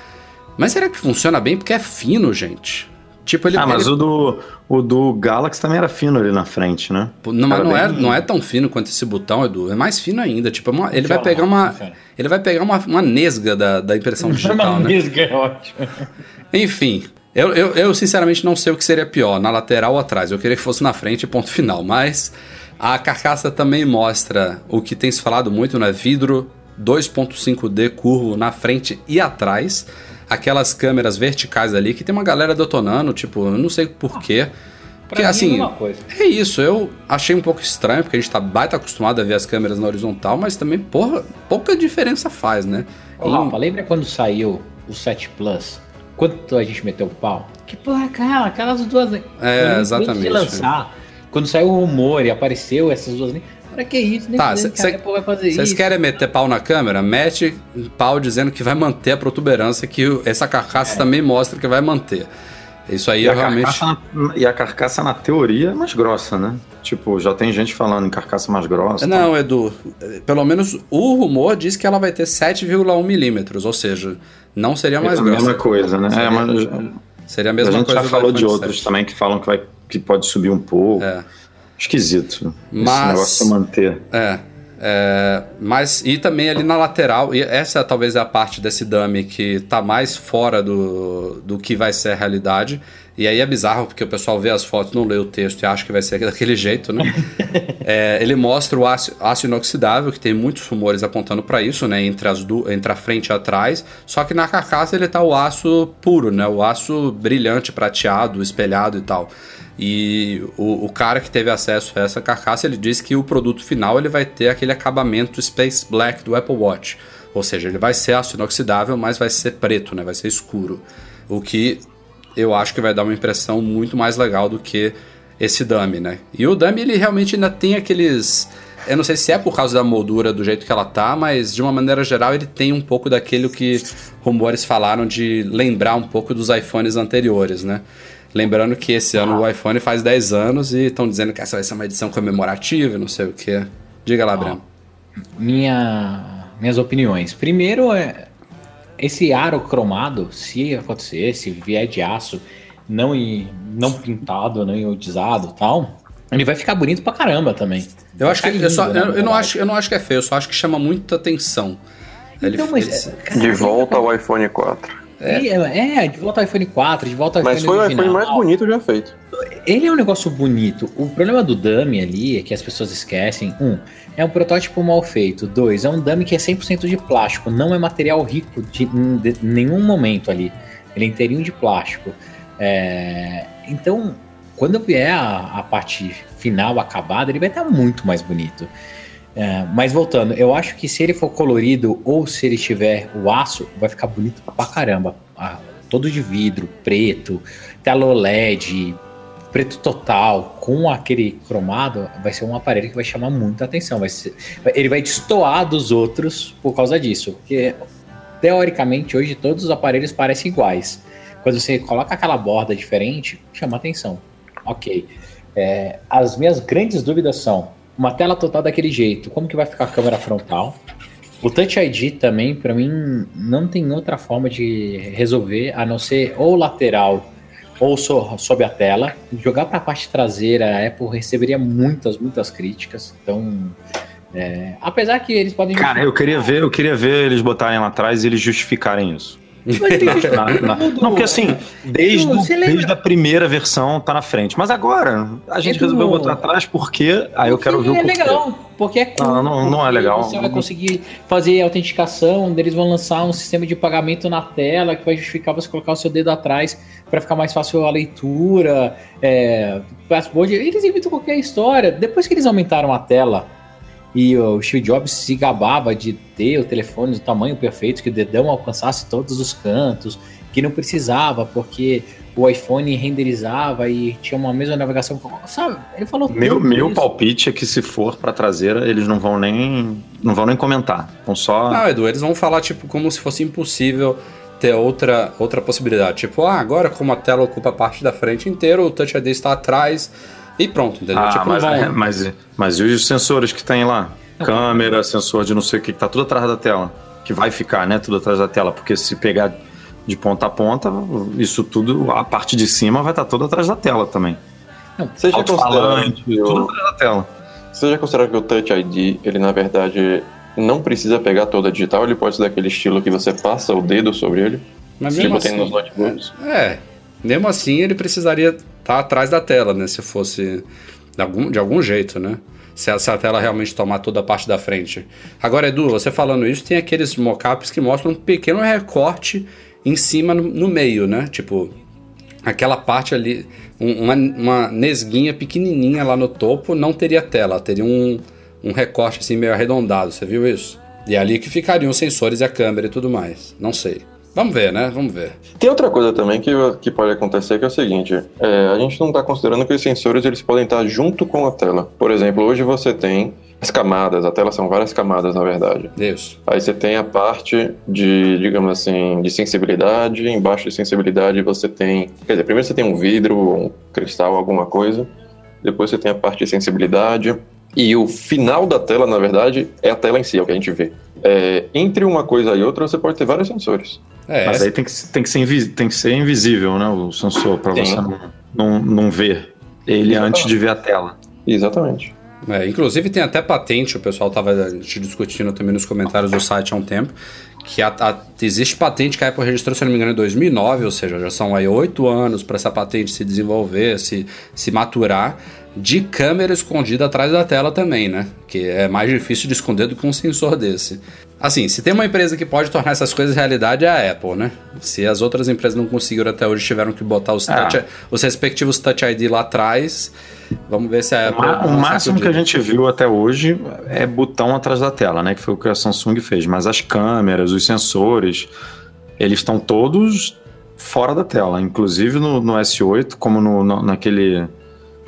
B: Mas será que funciona bem? Porque é fino, gente. Tipo, ele,
C: ah, mas
B: ele...
C: o, do, o do Galaxy também era fino ali na frente, né?
B: Não, mas não, é, não é tão fino quanto esse botão, Edu. É mais fino ainda. Tipo, é uma, ele, vai pegar uma, ele vai pegar uma, uma nesga da, da impressão *laughs* digital, uma né? nesga é ótimo. Enfim, eu, eu, eu, sinceramente não sei o que seria pior, na lateral ou atrás. Eu queria que fosse na frente, ponto final. Mas a carcaça também mostra o que tem se falado muito, né? Vidro 2.5D curvo na frente e atrás. Aquelas câmeras verticais ali que tem uma galera detonando, tipo, eu não sei porquê. Porque assim, é, é isso, eu achei um pouco estranho, porque a gente tá baita acostumado a ver as câmeras na horizontal, mas também, porra, pouca diferença faz, né?
D: Ô, em... Rafa, lembra quando saiu o 7 Plus? Quanto a gente meteu o pau? Que porra é aquela? Aquelas duas.
B: É, exatamente. De
D: lançar. Quando saiu o rumor e apareceu essas duas. Pra que isso? Nem
B: tá, Vocês querem meter pau na câmera? Mete pau dizendo que vai manter a protuberância, que essa carcaça é. também mostra que vai manter. Isso aí
C: e
B: é realmente.
C: Na, e a carcaça, na teoria, é mais grossa, né? Tipo, já tem gente falando em carcaça mais grossa.
B: Não, tá? Edu. Pelo menos o rumor diz que ela vai ter 7,1 milímetros, ou seja, não seria mais
C: é
B: grossa.
C: a mesma coisa, né?
B: Seria,
C: é, mas,
B: seria a mesma coisa.
C: A gente coisa já falou de outros 7. também que falam que, vai, que pode subir um pouco. É esquisito
B: Mas, esse
C: negócio de manter.
B: É. É, mas e também ali na lateral, e essa talvez é a parte desse dummy que tá mais fora do, do que vai ser a realidade. E aí é bizarro porque o pessoal vê as fotos, não lê o texto e acha que vai ser *laughs* daquele jeito, né? é, ele mostra o aço, aço, inoxidável, que tem muitos rumores apontando para isso, né? Entre, as do, entre a frente e atrás. Só que na carcaça ele tá o aço puro, né? O aço brilhante, prateado, espelhado e tal. E o, o, cara que teve acesso a essa carcaça, ele disse que o produto final ele vai ter aquele acabamento Space Black do Apple Watch. Ou seja, ele vai ser aço inoxidável, mas vai ser preto, né? Vai ser escuro. O que eu acho que vai dar uma impressão muito mais legal do que esse dummy, né? E o dummy, ele realmente ainda tem aqueles... Eu não sei se é por causa da moldura do jeito que ela tá, mas de uma maneira geral ele tem um pouco daquilo que rumores falaram de lembrar um pouco dos iPhones anteriores, né? Lembrando que esse ano ah. o iPhone faz 10 anos e estão dizendo que essa vai ser uma edição comemorativa, não sei o que. Diga lá, ah. Breno.
D: Minha, minhas opiniões. Primeiro, é esse aro cromado, se acontecer, se vier de aço, não, não pintado, não iodizado tal, ele vai ficar bonito pra caramba também.
B: Eu vai acho que lindo, eu, só, né, eu, eu não acho, eu não acho que é feio, eu só acho que chama muita atenção.
E: Então, ele, mas, ele... de volta ao iPhone 4.
D: É. é, de volta ao iPhone 4, de volta ao
E: Mas
D: iPhone
E: Mas foi original. o iPhone mais bonito já feito.
D: Ele é um negócio bonito. O problema do dummy ali é que as pessoas esquecem. Um, é um protótipo mal feito. Dois, é um dummy que é 100% de plástico. Não é material rico de, de, nenhum momento ali. Ele é inteirinho de plástico. É, então, quando vier a, a parte final acabada, ele vai estar muito mais bonito. É, mas voltando, eu acho que se ele for colorido ou se ele tiver o aço, vai ficar bonito pra caramba. Ah, todo de vidro, preto, tela OLED, preto total, com aquele cromado, vai ser um aparelho que vai chamar muita atenção. Vai ser, ele vai destoar dos outros por causa disso. Porque, teoricamente, hoje todos os aparelhos parecem iguais. Quando você coloca aquela borda diferente, chama atenção. Ok. É, as minhas grandes dúvidas são uma tela total daquele jeito, como que vai ficar a câmera frontal? O Touch ID também, para mim, não tem outra forma de resolver a não ser ou lateral ou so, sob a tela. Jogar para a parte traseira, a Apple receberia muitas, muitas críticas. Então, é, apesar que eles podem.
C: Cara, eu queria ver, eu queria ver eles botarem lá atrás e eles justificarem isso na, na, não, porque assim, desde, desde a primeira versão tá na frente. Mas agora, a gente resolveu botar atrás porque. Aí eu quero ver o
D: é
C: porquê.
D: legal, porque é cool,
C: não, não, não é legal.
D: Você vai conseguir fazer autenticação, eles vão lançar um sistema de pagamento na tela que vai justificar você colocar o seu dedo atrás para ficar mais fácil a leitura. É, eles inventam qualquer história. Depois que eles aumentaram a tela e o Steve Jobs se gabava de ter o telefone do tamanho perfeito, que o dedão alcançasse todos os cantos, que não precisava, porque o iPhone renderizava e tinha uma mesma navegação. Sabe? Ele falou
C: Meu, meu palpite é que se for para traseira, eles não vão nem não vão nem comentar. Vão só
B: Não, Edu, eles vão falar tipo como se fosse impossível ter outra outra possibilidade. Tipo, ah, agora como a tela ocupa a parte da frente inteira, o Touch ID está atrás e pronto, entendeu?
C: Ah,
B: tipo,
C: mas, *laughs* mas, mas e os sensores que tem lá? Câmera, sensor de não sei o que, que tá tudo atrás da tela. Que vai ficar, né? Tudo atrás da tela. Porque se pegar de ponta a ponta, isso tudo, a parte de cima vai estar tá toda atrás da tela também.
E: Já considera que tudo atrás da tela. Você já considera que o Touch ID, ele na verdade não precisa pegar toda a digital, ele pode ser daquele estilo que você passa o dedo sobre ele?
B: Mas tipo assim, tem nos notebooks. É, mesmo assim ele precisaria tá atrás da tela, né? Se fosse de algum, de algum jeito, né? Se a, tela realmente tomar toda a parte da frente. Agora, Edu, você falando isso, tem aqueles mockups que mostram um pequeno recorte em cima no, no meio, né? Tipo, aquela parte ali, um, uma, uma nesguinha pequenininha lá no topo, não teria tela, teria um, um recorte assim meio arredondado, você viu isso? E é ali que ficariam os sensores e a câmera e tudo mais. Não sei. Vamos ver, né? Vamos ver.
E: Tem outra coisa também que, que pode acontecer que é o seguinte: é, a gente não está considerando que os sensores eles podem estar junto com a tela. Por exemplo, hoje você tem as camadas, a tela são várias camadas, na verdade.
B: Isso.
E: Aí você tem a parte de, digamos assim, de sensibilidade, embaixo de sensibilidade você tem. Quer dizer, primeiro você tem um vidro, um cristal, alguma coisa. Depois você tem a parte de sensibilidade. E o final da tela, na verdade, é a tela em si, é o que a gente vê. É, entre uma coisa e outra, você pode ter vários sensores.
C: É, Mas aí tem que, tem, que ser tem que ser invisível, né? O sensor, para você não, não, não ver ele Exatamente. antes de ver a tela.
E: Exatamente.
B: É, inclusive tem até patente, o pessoal estava discutindo também nos comentários do site há um tempo, que a, a, existe patente que a Apple registrou, se não me engano, em 2009, ou seja, já são aí oito anos para essa patente se desenvolver, se, se maturar, de câmera escondida atrás da tela também, né? Que é mais difícil de esconder do que um sensor desse. Assim, se tem uma empresa que pode tornar essas coisas realidade é a Apple, né? Se as outras empresas não conseguiram até hoje, tiveram que botar os,
C: Ah.
B: touch, os respectivos Touch ID lá atrás, vamos ver se a Apple...
C: Ma- O máximo que a gente viu até hoje é botão atrás da tela, né? Que foi o que a Samsung fez. Mas as câmeras, os sensores, eles estão todos fora da tela. Inclusive no, no S8, como no, no- naquele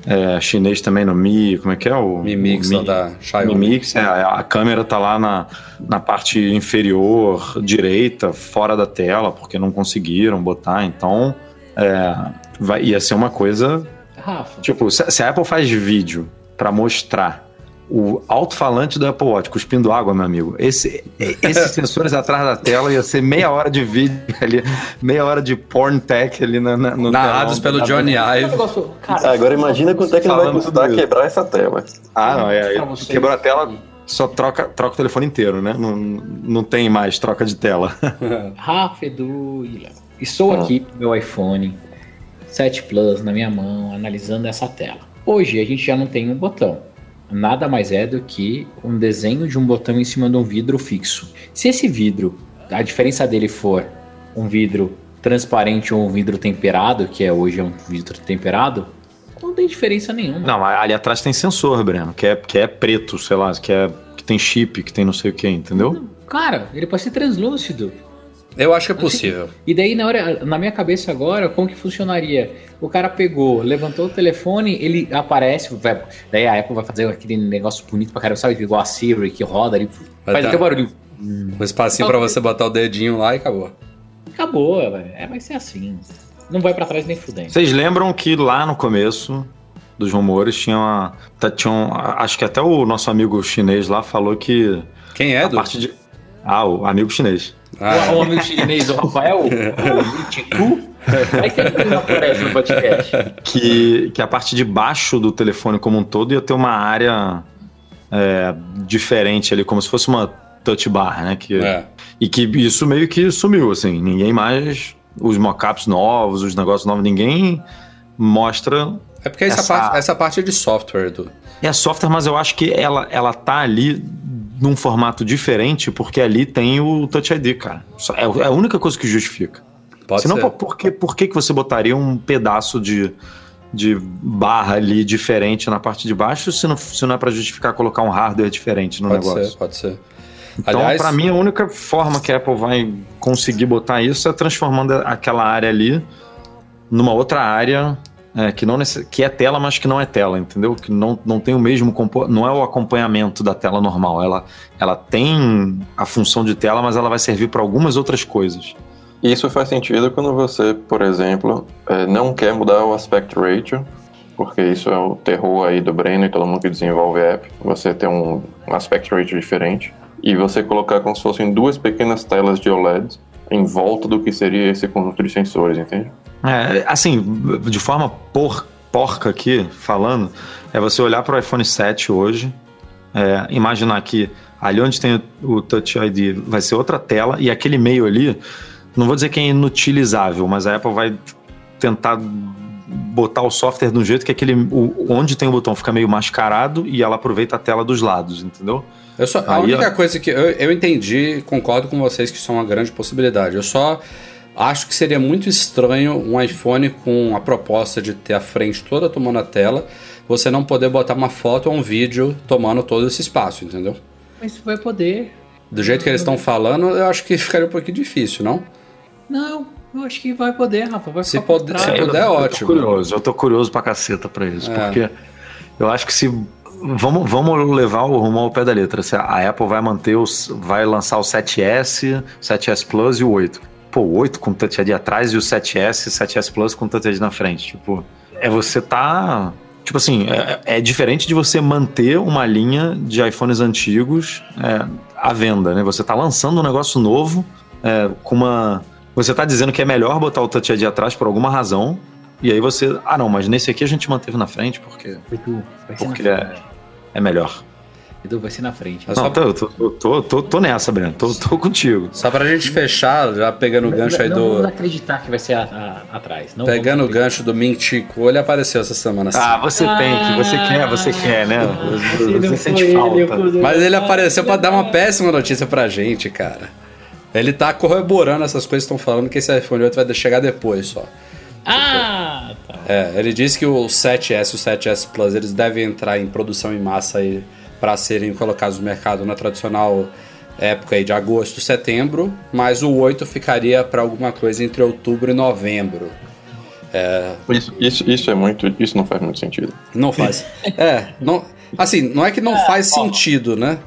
C: é, chinês também no Mi, como é que é? O
B: Mi Mix
C: o
B: lá da Xiaomi.
C: Mi Mix, é, a câmera tá lá na, na parte inferior direita, fora da tela, porque não conseguiram botar. Então, é, vai, ia ser uma coisa
D: Rafa,
C: Tipo, se, se a Apple faz vídeo pra mostrar o alto-falante do Apple Watch cuspindo água, meu amigo, esse, esses *laughs* sensores atrás da tela ia ser meia hora de vídeo ali, meia hora de porn tech ali na, na, no
B: Narrados
C: telão.
B: pelo Johnny
D: um
B: Ive.
D: cara,
E: Agora imagina quanto é que não vai custar quebrar essa tela.
C: Ah, não, é, quebrou a tela, só troca, troca o telefone inteiro, né? Não, não tem mais troca de tela. *laughs*
D: Rafa, Edu e Léo. Estou
E: Ah.
D: aqui com meu iPhone 7 Plus na minha mão, analisando essa tela. Hoje a gente já não tem um botão. Nada mais é do que um desenho de um botão em cima de um vidro fixo. Se esse vidro, a diferença dele for um vidro transparente ou um vidro temperado, que é hoje é um vidro temperado, não tem diferença nenhuma.
C: Não, ali atrás tem sensor, Breno, que é, que é preto, sei lá, que, é, que tem chip, que tem não sei o que, entendeu?
D: Cara, ele pode ser translúcido.
B: Eu acho que é possível.
D: E daí, na, hora, na minha cabeça agora, como que funcionaria? O cara pegou, levantou o telefone, ele aparece, vai- daí a Apple vai fazer aquele negócio bonito pra caramba, sabe? Igual a Siri, que roda ali,
B: Vai
D: faz
B: dar-
D: até barulho.
B: Um espacinho pra você botar o dedinho lá e acabou.
D: Acabou, velho. É, vai ser assim. Não vai pra trás nem fudendo.
C: Vocês lembram que lá no começo dos rumores tinha uma. tá- Tinha um- acho que até o nosso amigo chinês lá falou que
B: Quem é,
C: a
B: Edu?
C: parte de. Ah, o amigo chinês.
B: Ah,
D: O, amigo chinês, o Rafael, *laughs* o vai ser que ele não aparece no podcast.
C: Que, que a parte de baixo do telefone como um todo ia ter uma área é, diferente ali, como se fosse uma touch bar, né? Que,
B: é.
C: E que isso meio que sumiu, assim. Ninguém mais. Os mockups novos, os negócios novos, ninguém mostra
B: É porque essa,
C: Essa-
B: parte, essa parte é de software, Edu.
C: É software, mas eu acho que ela, ela tá ali num formato diferente, porque ali tem o Touch ID, cara. É é a única coisa que justifica.
B: Pode
C: Senão,
B: ser.
C: por, que, por que que você botaria um pedaço de, de barra ali diferente na parte de baixo se não, se não é pra justificar colocar um hardware diferente no
B: Pode
C: negócio?
B: ser, pode ser.
C: Então, pra mim, a única forma que a Apple vai conseguir botar isso é transformando aquela área ali numa outra área é, que, não que é tela, mas que não é tela, entendeu? Que não, não tem o mesmo não é o acompanhamento da tela normal. Ela, ela tem a função de tela, mas ela vai servir para algumas outras coisas.
E: Isso faz sentido quando você, por exemplo, eh, não quer mudar o aspect ratio, porque isso é o terror aí do Breno e todo mundo que desenvolve app. Você tem um um aspect ratio diferente e você colocar como se fossem duas pequenas telas de OLED em volta do que seria esse conjunto de sensores, entende?
C: É, assim, de forma por, porca aqui, falando, é você olhar para o iPhone 7 hoje, é, imaginar que ali onde tem o, Touch ID vai ser outra tela e aquele meio ali, não vou dizer que é inutilizável, mas a Apple vai tentar botar o software de um jeito que aquele o, onde tem o botão fica meio mascarado e ela aproveita a tela dos lados, entendeu?
B: Eu só, a
C: Aí,
B: única
C: ó.
B: coisa que eu, eu entendi, e concordo com vocês que isso é uma grande possibilidade. Eu só acho que seria muito estranho um iPhone com a proposta de ter a frente toda tomando a tela, você não poder botar uma foto ou um vídeo tomando todo esse espaço, entendeu?
D: Mas vai poder.
B: Do jeito que eles estão falando, eu acho que ficaria um pouquinho difícil, não?
D: Não, eu acho que vai poder, Rafa. Vai
B: Se pode- se
C: eu-
B: puder,
C: eu,
B: ótimo.
C: Tô curioso, eu tô curioso pra caceta pra isso,
B: É.
C: porque eu acho que se. Vamos, vamos levar o rumo ao pé da letra. Se a Apple vai manter os. vai lançar o 7S, 7S Plus e o 8. Pô, o 8 com Touch ID atrás e o 7S, 7S Plus com Touch ID na frente. Tipo, é você tá. Tipo assim, é, é diferente de você manter uma linha de iPhones antigos é, à venda, né? Você tá lançando um negócio novo é, com uma. Você tá dizendo que é melhor botar o Touch ID atrás por alguma razão. E aí você. Ah, não, mas nesse aqui a gente manteve na frente porque.
D: Edu, vai ser
C: Porque
D: na
C: é-
D: frente.
C: é melhor.
D: Edu vai ser na frente.
C: Não,
B: só,
C: tô, tô, tô, tô, tô nessa, Breno. Tô, tô contigo.
B: só pra gente fechar, já pegando o gancho aí
D: não, vamos
B: do.
D: acreditar que vai ser a- a- atrás. Não
B: Pegando o gancho do Ming Chico, ele apareceu essa semana.
C: Ah,
B: sim.
C: você tem que, você quer, você quer, né?
D: Não
C: Você sente falta.
B: Mas ele apareceu pra dar uma péssima notícia pra gente, cara. Ele tá corroborando essas coisas que estão falando que esse iPhone 8 vai chegar depois só.
D: Ah, tá.
B: É, ele disse que o 7S e o 7S Plus eles devem entrar em produção em massa aí para serem colocados no mercado na tradicional época aí de agosto, setembro, mas o 8 ficaria para alguma coisa entre outubro e novembro.
E: Isso, isso, isso é muito. Isso não faz muito sentido.
B: Não faz. *laughs* é, não, assim, não é que não faz sentido, né?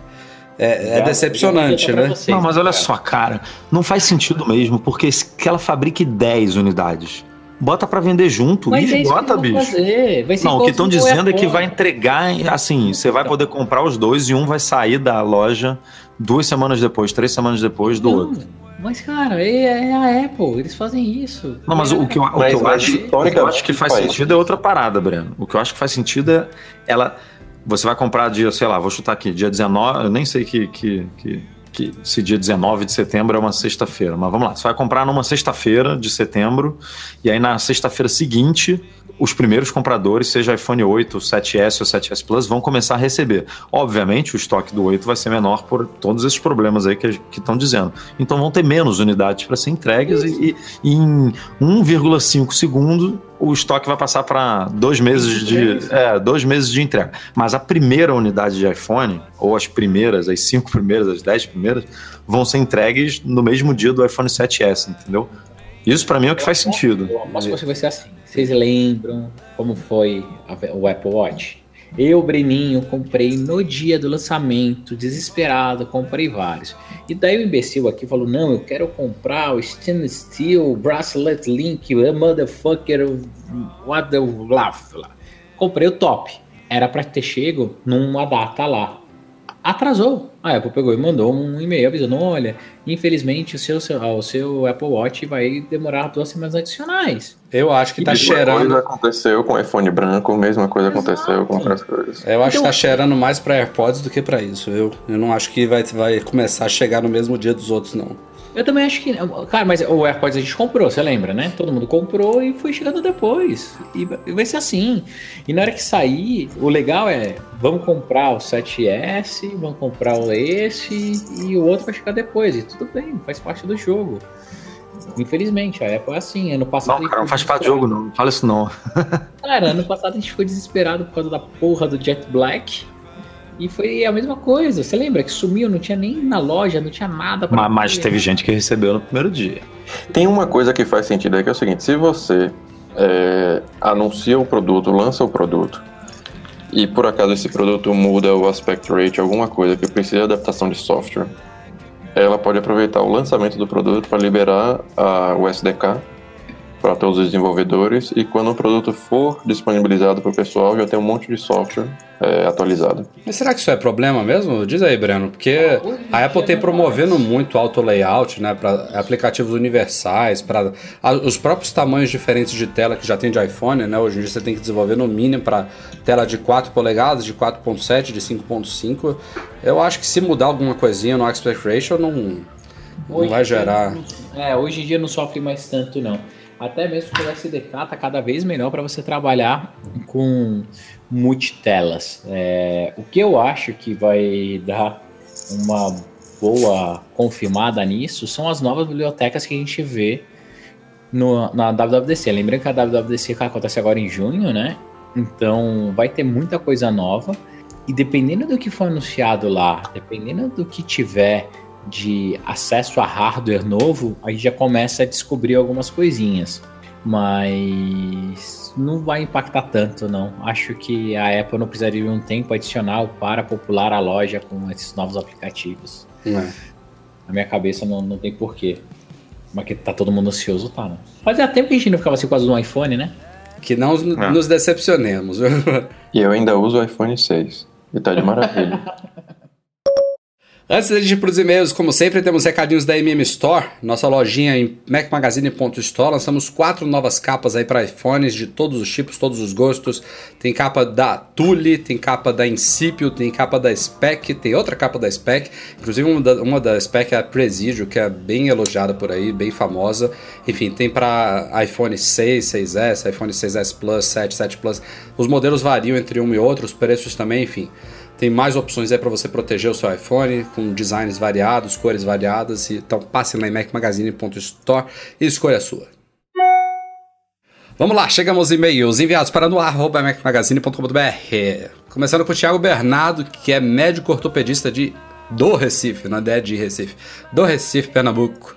B: É, é decepcionante, né?
D: vocês,
C: Não, mas olha
D: cara.
C: só, cara, não faz sentido mesmo, porque se- que ela fabrique 10 unidades. Bota pra vender junto
D: Mas
C: e
D: é
C: esgota, bicho.
D: fazer. Vai ser
C: Não, o que estão dizendo é que vai entregar, assim, você vai poder comprar os dois e um vai sair da loja duas semanas depois, três semanas depois do
D: Não,
C: outro.
D: Mas, cara, é, é a Apple, eles fazem isso.
C: Não, mas o que eu, o que
E: Mas-
C: eu
E: mas
C: acho, o que eu acho que faz
E: faz.
C: sentido é outra parada, Breno. O que eu acho que faz sentido é ela. Você vai comprar dia, sei lá, vou chutar aqui, dia 19, eu nem sei que, que, que, que se dia 19 de setembro é uma sexta-feira, mas vamos lá. Você vai comprar numa sexta-feira de setembro, e aí na sexta-feira seguinte, os primeiros compradores, seja iPhone 8, 7S ou 7S Plus, vão começar a receber. Obviamente, o estoque do 8 vai ser menor por todos esses problemas aí que estão dizendo. Então vão ter menos unidades para ser entregues e, e em 1,5 segundo o estoque vai passar para dois meses de é, dois meses de entrega. Mas a primeira unidade de iPhone, ou as primeiras, as cinco primeiras, as dez primeiras, vão ser entregues no mesmo dia do iPhone 7S, entendeu? Isso para mim é o que faz sentido.
D: Eu aposto que você vai ser assim. Vocês lembram como foi o Apple Watch? Eu, Breninho, comprei no dia do lançamento, desesperado, comprei vários. E daí o imbecil aqui falou: Não, eu quero comprar o Stainless Steel Bracelet Link, motherfucker, what the laugh. Comprei o top. Era pra ter chego numa data lá. Atrasou. A Apple pegou e mandou um e-mail avisando: olha, infelizmente o seu, o seu Apple Watch vai demorar duas semanas adicionais.
B: Eu acho que tá
E: mesma
B: cheirando.
E: coisa aconteceu com o iPhone branco, mesma coisa aconteceu com
D: Exato.
E: outras coisas.
B: Eu acho que
D: Então-
B: tá cheirando mais pra AirPods do que pra isso, viu? Eu não acho que vai, vai começar a chegar no mesmo dia dos outros, não.
D: Eu também acho que. Cara, mas o AirPods a gente comprou, você lembra, né? Todo mundo comprou e foi chegando depois. E vai- ser assim. E na hora que sair, o legal é: vamos comprar o 7S, vamos comprar o esse e o outro vai chegar depois. E tudo bem, faz parte do jogo. Infelizmente, a Apple é assim. Ano passado.
C: Não, cara, não faz parte do jogo, não. Não fala isso não. *laughs*
D: Cara, ano passado a gente ficou desesperado por causa da porra do Jet Black. E foi a mesma coisa. Você lembra que sumiu, não tinha nem na loja, não tinha nada pra
C: Mas, mas teve gente que recebeu no primeiro dia.
E: Tem uma coisa que faz sentido aí que é o seguinte: se você é, anuncia o produto, lança o produto, e por acaso esse produto muda o aspect rate, alguma coisa que precisa de adaptação de software, ela pode aproveitar o lançamento do produto para liberar a, o SDK para todos os desenvolvedores e quando o produto for disponibilizado para o pessoal já tem um monte de software é, atualizado.
B: Mas será que isso é problema mesmo? Diz aí, Breno, porque a Apple tem promovendo muito auto layout, né, para aplicativos universais, para os próprios tamanhos diferentes de tela que já tem de iPhone, né? Hoje em dia você tem que desenvolver no mínimo para tela de 4 polegadas, de 4.7, de 5.5. Eu acho que se mudar alguma coisinha no aspect ratio não não vai gerar.
D: É, hoje em dia não sofre mais tanto, não. Até mesmo porque o SDK tá cada vez melhor para você trabalhar com multitelas. É, o que eu acho que vai dar uma boa confirmada nisso são as novas bibliotecas que a gente vê no, na WWDC. Lembrando que a WWDC acontece agora em junho, né? Então vai ter muita coisa nova. E dependendo do que for anunciado lá, dependendo do que tiver de acesso a hardware novo, a gente já começa a descobrir algumas coisinhas. Mas não vai impactar tanto, não. Acho que a Apple não precisaria de um tempo adicional para popular a loja com esses novos aplicativos.
B: né?
D: Na minha cabeça não, não tem porquê. Mas que tá todo mundo ansioso, tá, né? Fazia tempo que a gente não ficava assim quase no iPhone, né?
B: Que não
C: É.
B: nos decepcionemos. *laughs*
E: E eu ainda uso o iPhone 6 e tá de maravilha. *laughs*
B: Antes da gente ir para os e-mails, como sempre, temos recadinhos da MM Store, nossa lojinha em macmagazine.store. Lançamos quatro novas capas aí para iPhones de todos os tipos, todos os gostos. Tem capa da Tule, tem capa da Incipio, tem capa da Spec, tem outra capa da Spec. Inclusive uma da, uma da Spec é a Presidio, que é bem elogiada por aí, bem famosa. Enfim, tem para iPhone 6, 6S, iPhone 6S Plus, 7, 7 Plus. Os modelos variam entre um e outro, os preços também, enfim. Tem mais opções aí para você proteger o seu iPhone, com designs variados, cores variadas. Então passe lá em macmagazine.store e escolha a sua. Vamos lá, chegamos aos e-mails enviados para no macmagazine.com.br. Começando com o Thiago Bernardo, que é médico ortopedista de do Recife, não é de Recife, do Recife, Pernambuco.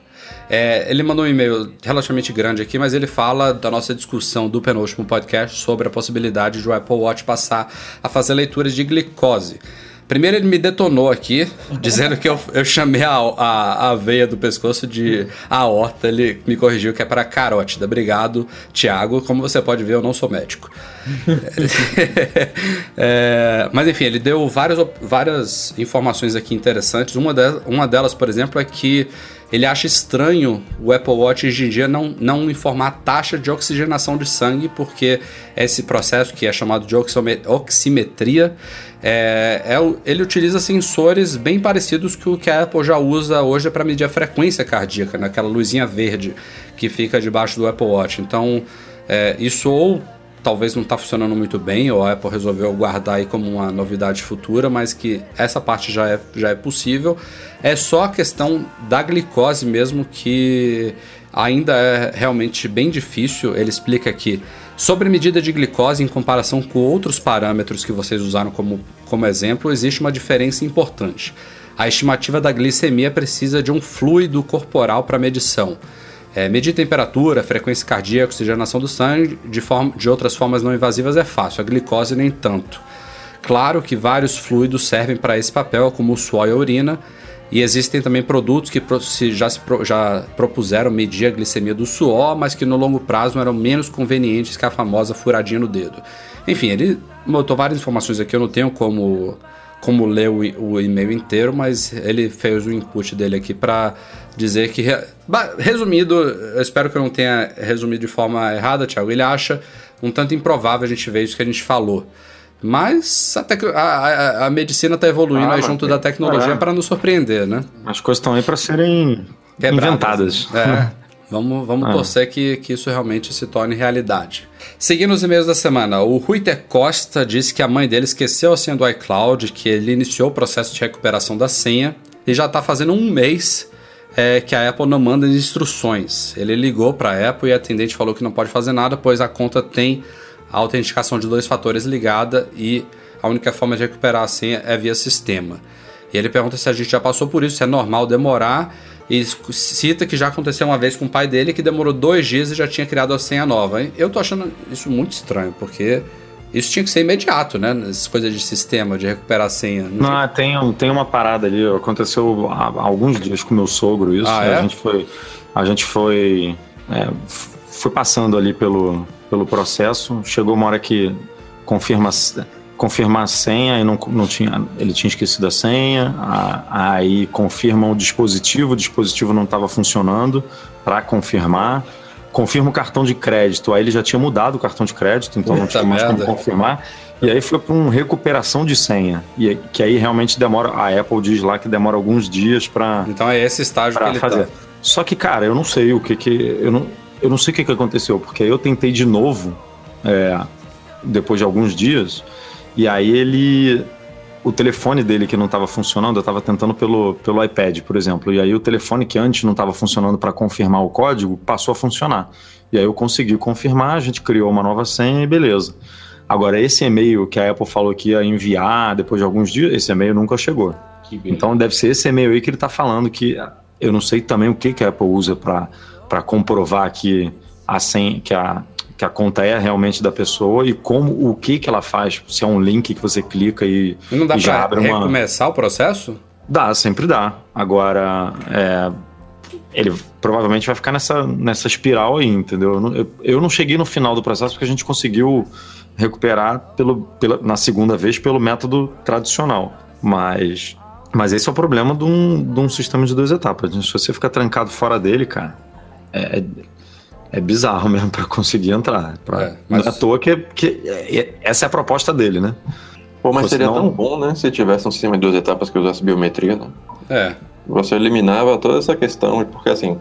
B: É, ele mandou um e-mail relativamente grande aqui, mas ele fala da nossa discussão do penúltimo podcast sobre a possibilidade de o Apple Watch passar a fazer leituras de glicose. Primeiro ele me detonou aqui, *laughs* dizendo que eu, eu chamei a, a, a, veia do pescoço de aorta. Ele me corrigiu que é para carótida. Obrigado, Tiago. Como você pode ver, eu não sou médico. *laughs* é, mas enfim, ele deu várias, várias informações aqui interessantes. Uma, de, uma delas, por exemplo, é que ele acha estranho o Apple Watch hoje em dia não, não informar a taxa de oxigenação de sangue, porque esse processo que é chamado de oximetria, é, é, ele utiliza sensores bem parecidos com o que a Apple já usa hoje para medir a frequência cardíaca, naquela luzinha verde que fica debaixo do Apple Watch. Então, é, isso ou talvez não está funcionando muito bem, ou a Apple resolveu guardar aí como uma novidade futura, mas que essa parte já é, já é possível. É só a questão da glicose mesmo que ainda é realmente bem difícil. Ele explica aqui sobre medida de glicose em comparação com outros parâmetros que vocês usaram como, como exemplo, existe uma diferença importante. A estimativa da glicemia precisa de um fluido corporal para medição. É, medir temperatura, frequência cardíaca, oxigenação do sangue de, forma, de outras formas não invasivas é fácil, a glicose nem tanto. Claro que vários fluidos servem para esse papel, como o suor e a urina, e existem também produtos que já, se, já propuseram medir a glicemia do suor, mas que no longo prazo eram menos convenientes que a famosa furadinha no dedo. Enfim, ele botou várias informações aqui, eu não tenho como como ler o, o e-mail inteiro, mas ele fez o input dele aqui para dizer que, resumido, eu espero que eu não tenha resumido de forma errada, Thiago. Ele acha um tanto improvável a gente ver isso que a gente falou. Mas a, a, a medicina está evoluindo ah, aí junto da tecnologia é. para nos surpreender, né?
C: As coisas estão aí para serem Quebradas. inventadas.
B: É. *laughs* vamos vamos ah. torcer que, que isso realmente se torne realidade. Seguindo os e-mails da semana, o Ruiter Costa disse que a mãe dele esqueceu a senha do iCloud, que ele iniciou o processo de recuperação da senha e já está fazendo um mês é, que a Apple não manda instruções. Ele ligou para a Apple e a atendente falou que não pode fazer nada, pois a conta tem a autenticação de dois fatores ligada e a única forma de recuperar a senha é via sistema. E ele pergunta se a gente já passou por isso, se é normal demorar e cita que já aconteceu uma vez com o pai dele que demorou dois dias e já tinha criado a senha nova. Eu tô achando isso muito estranho, porque isso tinha que ser imediato, né? Essas coisas de sistema, de recuperar a senha.
C: Não, não tem, tem uma parada ali, aconteceu há alguns dias com meu sogro isso. Ah, é? A gente foi. A gente foi. É, foi passando ali pelo, pelo processo. Chegou uma hora que confirma confirmar a senha e não, não tinha, ele tinha esquecido a senha, a, aí confirma o dispositivo, o dispositivo não estava funcionando para confirmar, confirma o cartão de crédito, aí ele já tinha mudado o cartão de crédito, então Puta não tinha mais como confirmar, e aí foi para uma recuperação de senha, e que aí realmente demora, a Apple diz lá que demora alguns dias para
B: Então é esse estágio que ele fazer. Tá.
C: Só que, cara, eu não sei o que que eu não, eu não sei o que, que aconteceu, porque aí eu tentei de novo, é, depois de alguns dias, e aí ele. O telefone dele que não estava funcionando, eu estava tentando pelo, pelo iPad, por exemplo. E aí o telefone que antes não estava funcionando para confirmar o código passou a funcionar. E aí eu consegui confirmar, a gente criou uma nova senha e beleza. Agora, esse e-mail que a Apple falou que ia enviar depois de alguns dias, esse e-mail nunca chegou. Então deve ser esse e-mail aí que ele está falando que eu não sei também o que, que a Apple usa para comprovar que a senha, que a, que a conta é realmente da pessoa e como o que que ela faz, se é um link que você clica e,
B: não dá
C: e
B: já abre uma recomeçar o processo?
C: Dá, sempre dá. Agora, é, ele provavelmente vai ficar nessa, nessa espiral aí, entendeu? Eu não, eu, eu não cheguei no final do processo porque a gente conseguiu recuperar pelo, pela, na segunda vez pelo método tradicional. Mas Mas esse é o problema de um, de um sistema de duas etapas. Se você ficar trancado fora dele, cara, é, é bizarro *laughs* mesmo para conseguir entrar. Pra, é, mas... Não é à toa que, que é, essa é a proposta dele, né?
E: Pô, mas seria tão bom, né? Se tivesse um sistema de duas etapas que usasse biometria, né?
B: É.
E: Você eliminava toda essa questão, porque assim,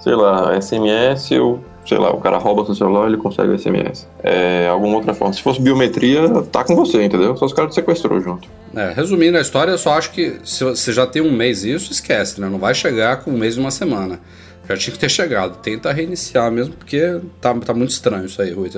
E: sei lá, SMS, ou, sei lá, o cara rouba seu celular ele consegue o SMS. É, alguma outra forma. Se fosse biometria, tá com você, entendeu? Só os caras te sequestrou junto.
B: É, resumindo a história, eu só acho que se você já tem um mês isso, esquece, né? Não vai chegar com um mês e uma semana. Já tinha que ter chegado. Tenta reiniciar mesmo, porque tá, tá muito estranho isso aí, Rui.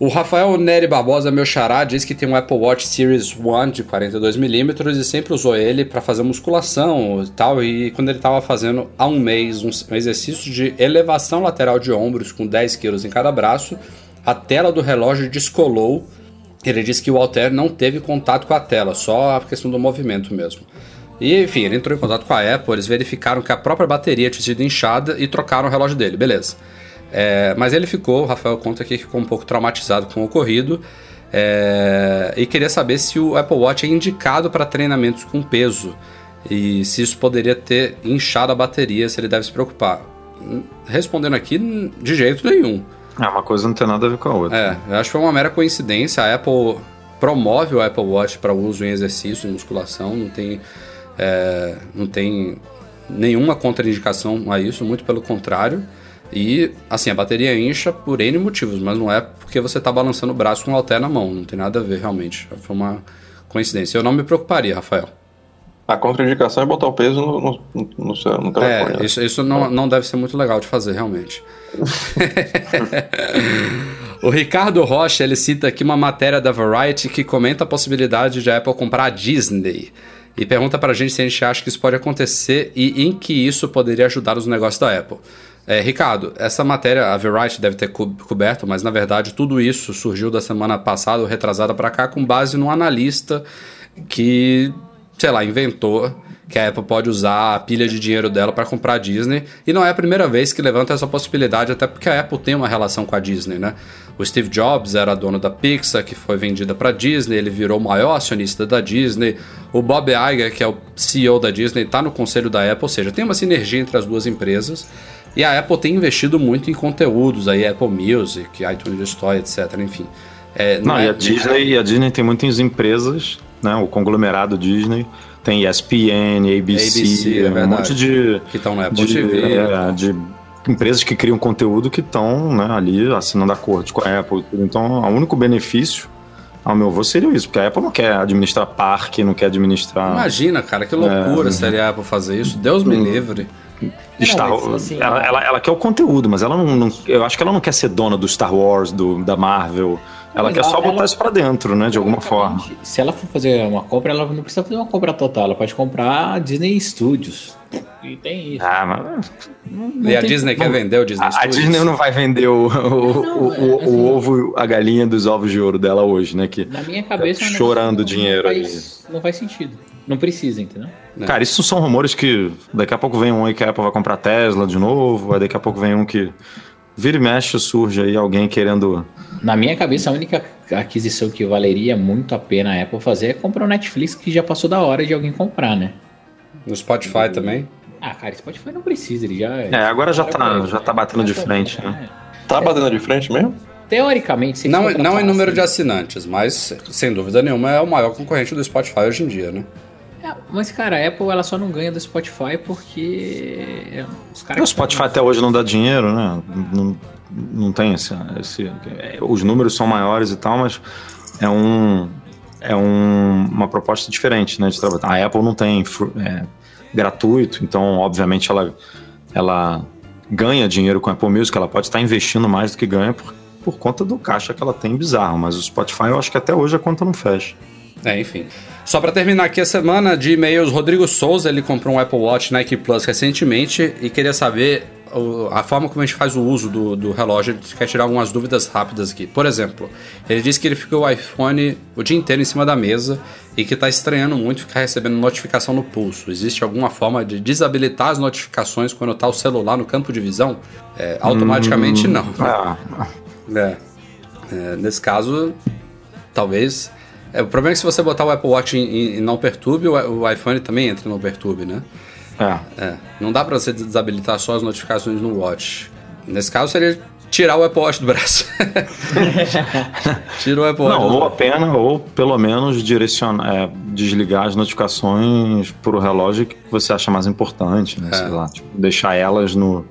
B: O Rafael Neri Barbosa, meu xará, diz que tem um Apple Watch Series 1 de 42mm e sempre usou ele para fazer musculação e tal. E quando ele estava fazendo há um mês um, exercício de elevação lateral de ombros com 10 quilos em cada braço, a tela do relógio descolou. Ele disse que o Alter não teve contato com a tela, só a questão do movimento mesmo. E enfim, ele entrou em contato com a Apple, eles verificaram que a própria bateria tinha sido inchada e trocaram o relógio dele, beleza. É, mas ele ficou, o Rafael conta aqui que ficou um pouco traumatizado com o ocorrido é, e queria saber se o Apple Watch é indicado para treinamentos com peso e se isso poderia ter inchado a bateria, se ele deve se preocupar. Respondendo aqui, de jeito nenhum.
C: É, uma coisa não tem nada a ver com a outra.
B: É, eu acho que foi uma mera coincidência. A Apple promove o Apple Watch para uso em exercício, em musculação, não tem, é, não tem nenhuma contraindicação a isso, muito pelo contrário. E, assim, a bateria incha por N motivos, mas não é porque você está balançando o braço com o halter na mão. Não tem nada a ver, realmente. Foi uma coincidência. Eu não me preocuparia, Rafael.
E: A contraindicação é botar o peso no, no, no, seu, no telefone.
B: É, né? isso, isso não, não deve ser muito legal de fazer, realmente. *laughs* o Ricardo Rocha, ele cita aqui uma matéria da Variety que comenta a possibilidade de a Apple comprar a Disney. E pergunta pra gente se a gente acha que isso pode acontecer e em que isso poderia ajudar os negócios da Apple. É, Ricardo, essa matéria, a Variety deve ter coberto, mas na verdade tudo isso surgiu da semana passada, ou retrasada para cá, com base num analista que, sei lá, inventou que a Apple pode usar a pilha de dinheiro dela para comprar a Disney. E não é a primeira vez que levanta essa possibilidade, até porque a Apple tem uma relação com a Disney, né? O Steve Jobs era dono da Pixar, que foi vendida para Disney, ele virou o maior acionista da Disney. O Bob Iger, que é o CEO da Disney, está no conselho da Apple, ou seja, tem uma sinergia entre as duas empresas. E a Apple tem investido muito em conteúdos, aí Apple Music, iTunes Store, etc. Enfim.
C: É, não, não é, e, a Disney, a Disney tem muitas empresas, né? O conglomerado Disney tem ESPN, ABC, ABC é um monte de
B: que estão na Apple de, TV,
C: é, de empresas que criam conteúdo que estão né, ali assinando acordos com a Apple. Então, o único benefício ao meu avô seria isso, porque a Apple não quer administrar parque, não quer administrar.
B: Imagina, cara, que loucura é, seria a Apple fazer isso. Deus me hum. livre.
C: Star Wars. Assim, ela, ela, ela, quer o conteúdo, mas ela não, não, Eu acho que ela não quer ser dona do Star Wars, do, da Marvel. Ela quer só botar ela, isso pra dentro, né? De alguma forma.
D: Se ela for fazer uma compra, ela não precisa fazer uma compra total. Ela pode comprar a Disney Studios. E tem isso.
B: Ah, mas. Não, e a Disney quer vender o Disney a,
C: Studios? A Disney não vai vender o, o, não, o, o, assim, o, ovo, a galinha dos ovos de ouro dela hoje, né? Que
D: na minha cabeça. Tá
C: chorando não, dinheiro
D: não faz, Não faz sentido. Não precisa, entendeu?
C: É. Cara, isso são rumores que daqui a pouco vem um aí que a Apple vai comprar Tesla de novo, aí daqui a pouco vem um que vira e mexe, surge aí alguém querendo.
D: Na minha cabeça, a única aquisição que valeria muito a pena a Apple fazer é comprar o Netflix, que já passou da hora de alguém comprar, né?
B: No Spotify e... também?
D: Ah, cara, Spotify não precisa, ele já.
C: É, agora já, tá, já tá batendo de frente, né?
E: Tá batendo de frente mesmo?
D: Teoricamente,
B: não, não em número de assinantes, mas sem dúvida nenhuma é o maior concorrente do Spotify hoje em dia, né?
D: É, mas, cara, a Apple ela só não ganha do Spotify porque
C: os caras. O Spotify até hoje não dá dinheiro, né? Não, não tem esse, esse. Os números são maiores e tal, mas é um. É um, uma proposta diferente, né? De trabalho. A Apple não tem é, gratuito, então, obviamente, ela, ela ganha dinheiro com a Apple Music, ela pode estar investindo mais do que ganha por, por conta do caixa que ela tem bizarro, mas o Spotify eu acho que até hoje a conta não fecha.
B: É, enfim. Só para terminar aqui a semana de e-mails, Rodrigo Souza, ele comprou um Apple Watch Nike Plus recentemente e queria saber a forma como a gente faz o uso do, do relógio. Ele quer tirar algumas dúvidas rápidas aqui. Por exemplo, ele disse que ele ficou o iPhone o dia inteiro em cima da mesa e que está estranhando muito ficar recebendo notificação no pulso. Existe alguma forma de desabilitar as notificações quando está o celular no campo de visão? É, automaticamente hum, não. Ah. É. É, nesse caso, talvez É, o problema é que se você botar o Apple Watch em, em não perturbe, o, o, iPhone também entra não perturbe, né?
C: É.
B: é. Não dá pra você desabilitar só as notificações no Watch. Nesse caso seria tirar o Apple Watch do braço. *laughs* Tira o Apple Watch.
C: Não, ou apenas, ou pelo menos direcionar, é, desligar as notificações pro relógio que você acha mais importante, né? É. Sei lá, tipo, deixar elas no,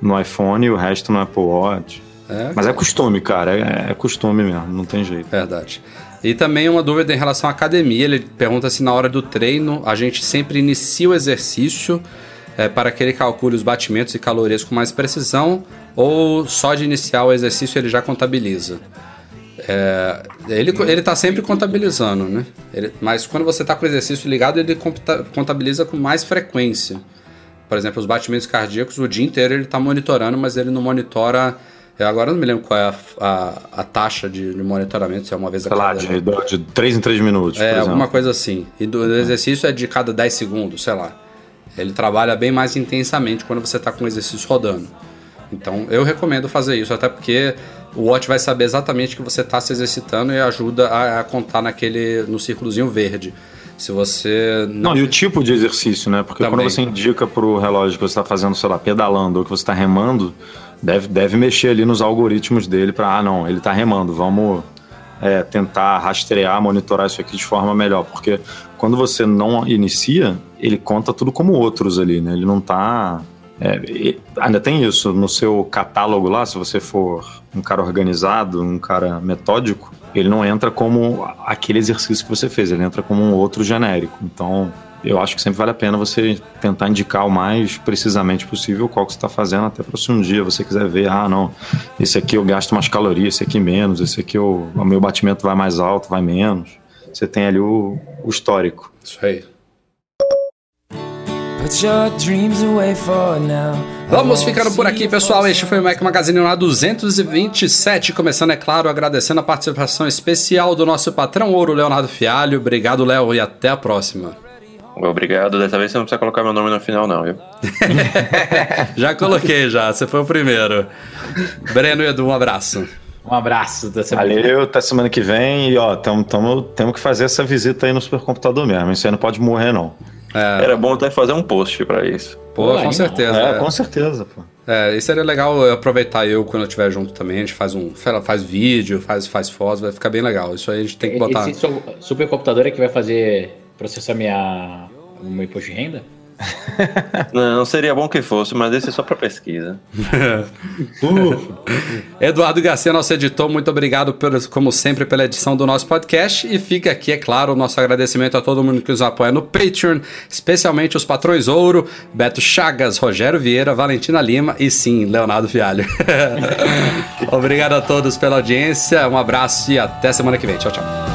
C: no iPhone e o resto no Apple Watch. É, Mas é costume, cara, é, é costume mesmo, não tem jeito.
B: Verdade. E também uma dúvida em relação à academia. Ele pergunta se na hora do treino a gente sempre inicia o exercício é, para que ele calcule os batimentos e calorias com mais precisão ou só de iniciar o exercício ele já contabiliza? É, ele, ele tá sempre contabilizando, né? Ele, mas quando você está com o exercício ligado, ele contabiliza com mais frequência. Por exemplo, os batimentos cardíacos, o dia inteiro ele está monitorando, mas ele não monitora. Eu agora não me lembro qual é a, a, a taxa de, de, monitoramento, se é uma vez a
C: Sei cada... lá, de, de 3 em 3 minutos.
B: É, alguma coisa assim. E do, do exercício é de cada 10 segundos, sei lá. Ele trabalha bem mais intensamente quando você está com o exercício rodando. Então eu recomendo fazer isso, até porque o Watch vai saber exatamente que você está se exercitando e ajuda a, a, contar naquele no círculozinho verde. Se você.
C: Não, não e o tipo de exercício, né? Porque Também. quando você indica para o relógio que você está fazendo, sei lá, pedalando ou que você está remando, deve, deve mexer ali nos algoritmos dele para, ah, não, ele está remando, vamos é, tentar rastrear, monitorar isso aqui de forma melhor. Porque quando você não inicia, ele conta tudo como outros ali, né? Ele não está é, ainda tem isso no seu catálogo lá, se você for um cara organizado, um cara metódico, ele não entra como aquele exercício que você fez, ele entra como um outro genérico. Então, eu acho que sempre vale a pena você tentar indicar o mais precisamente possível qual que você está fazendo, até para se um dia você quiser ver, ah, não, esse aqui eu gasto mais calorias, esse aqui menos, esse aqui eu, o meu batimento vai mais alto, vai menos. Você tem ali o, o histórico.
B: Isso aí. Vamos ficando por aqui, pessoal. Este foi o Mac Magazine lá 227. Começando, é claro, agradecendo a participação especial do nosso patrão ouro, Leonardo Fialho. Obrigado, Léo, e até a próxima.
E: Obrigado. Dessa vez você não precisa colocar meu nome no final, não, viu? *laughs*
B: já coloquei, já. Você foi o primeiro. Breno e Edu, um abraço.
D: Um abraço
C: da semana Valeu, até semana que vem. E ó, tamo, tamo, temos que fazer essa visita aí no supercomputador mesmo. Isso aí não pode morrer, não.
E: É. Era bom até fazer um post para isso.
B: Pô, com certeza.
C: É, é, com certeza, pô.
B: É, isso seria legal aproveitar eu quando eu estiver junto também. A gente faz um. faz vídeo, faz, faz fotos, vai ficar bem legal. Isso aí a gente tem que botar.
D: Esse supercomputador é que vai fazer processar minha, meu imposto de renda?
E: Não, seria bom que fosse, mas esse é só para pesquisa. *laughs*
B: Eduardo Garcia, nosso editor, muito obrigado, como sempre, pela edição do nosso podcast. E fica aqui, é claro, o nosso agradecimento a todo mundo que nos apoia no Patreon, especialmente os patrões Ouro, Beto Chagas, Rogério Vieira, Valentina Lima e sim, Leonardo Fialho. *laughs* obrigado a todos pela audiência, um abraço e até semana que vem. Tchau, tchau.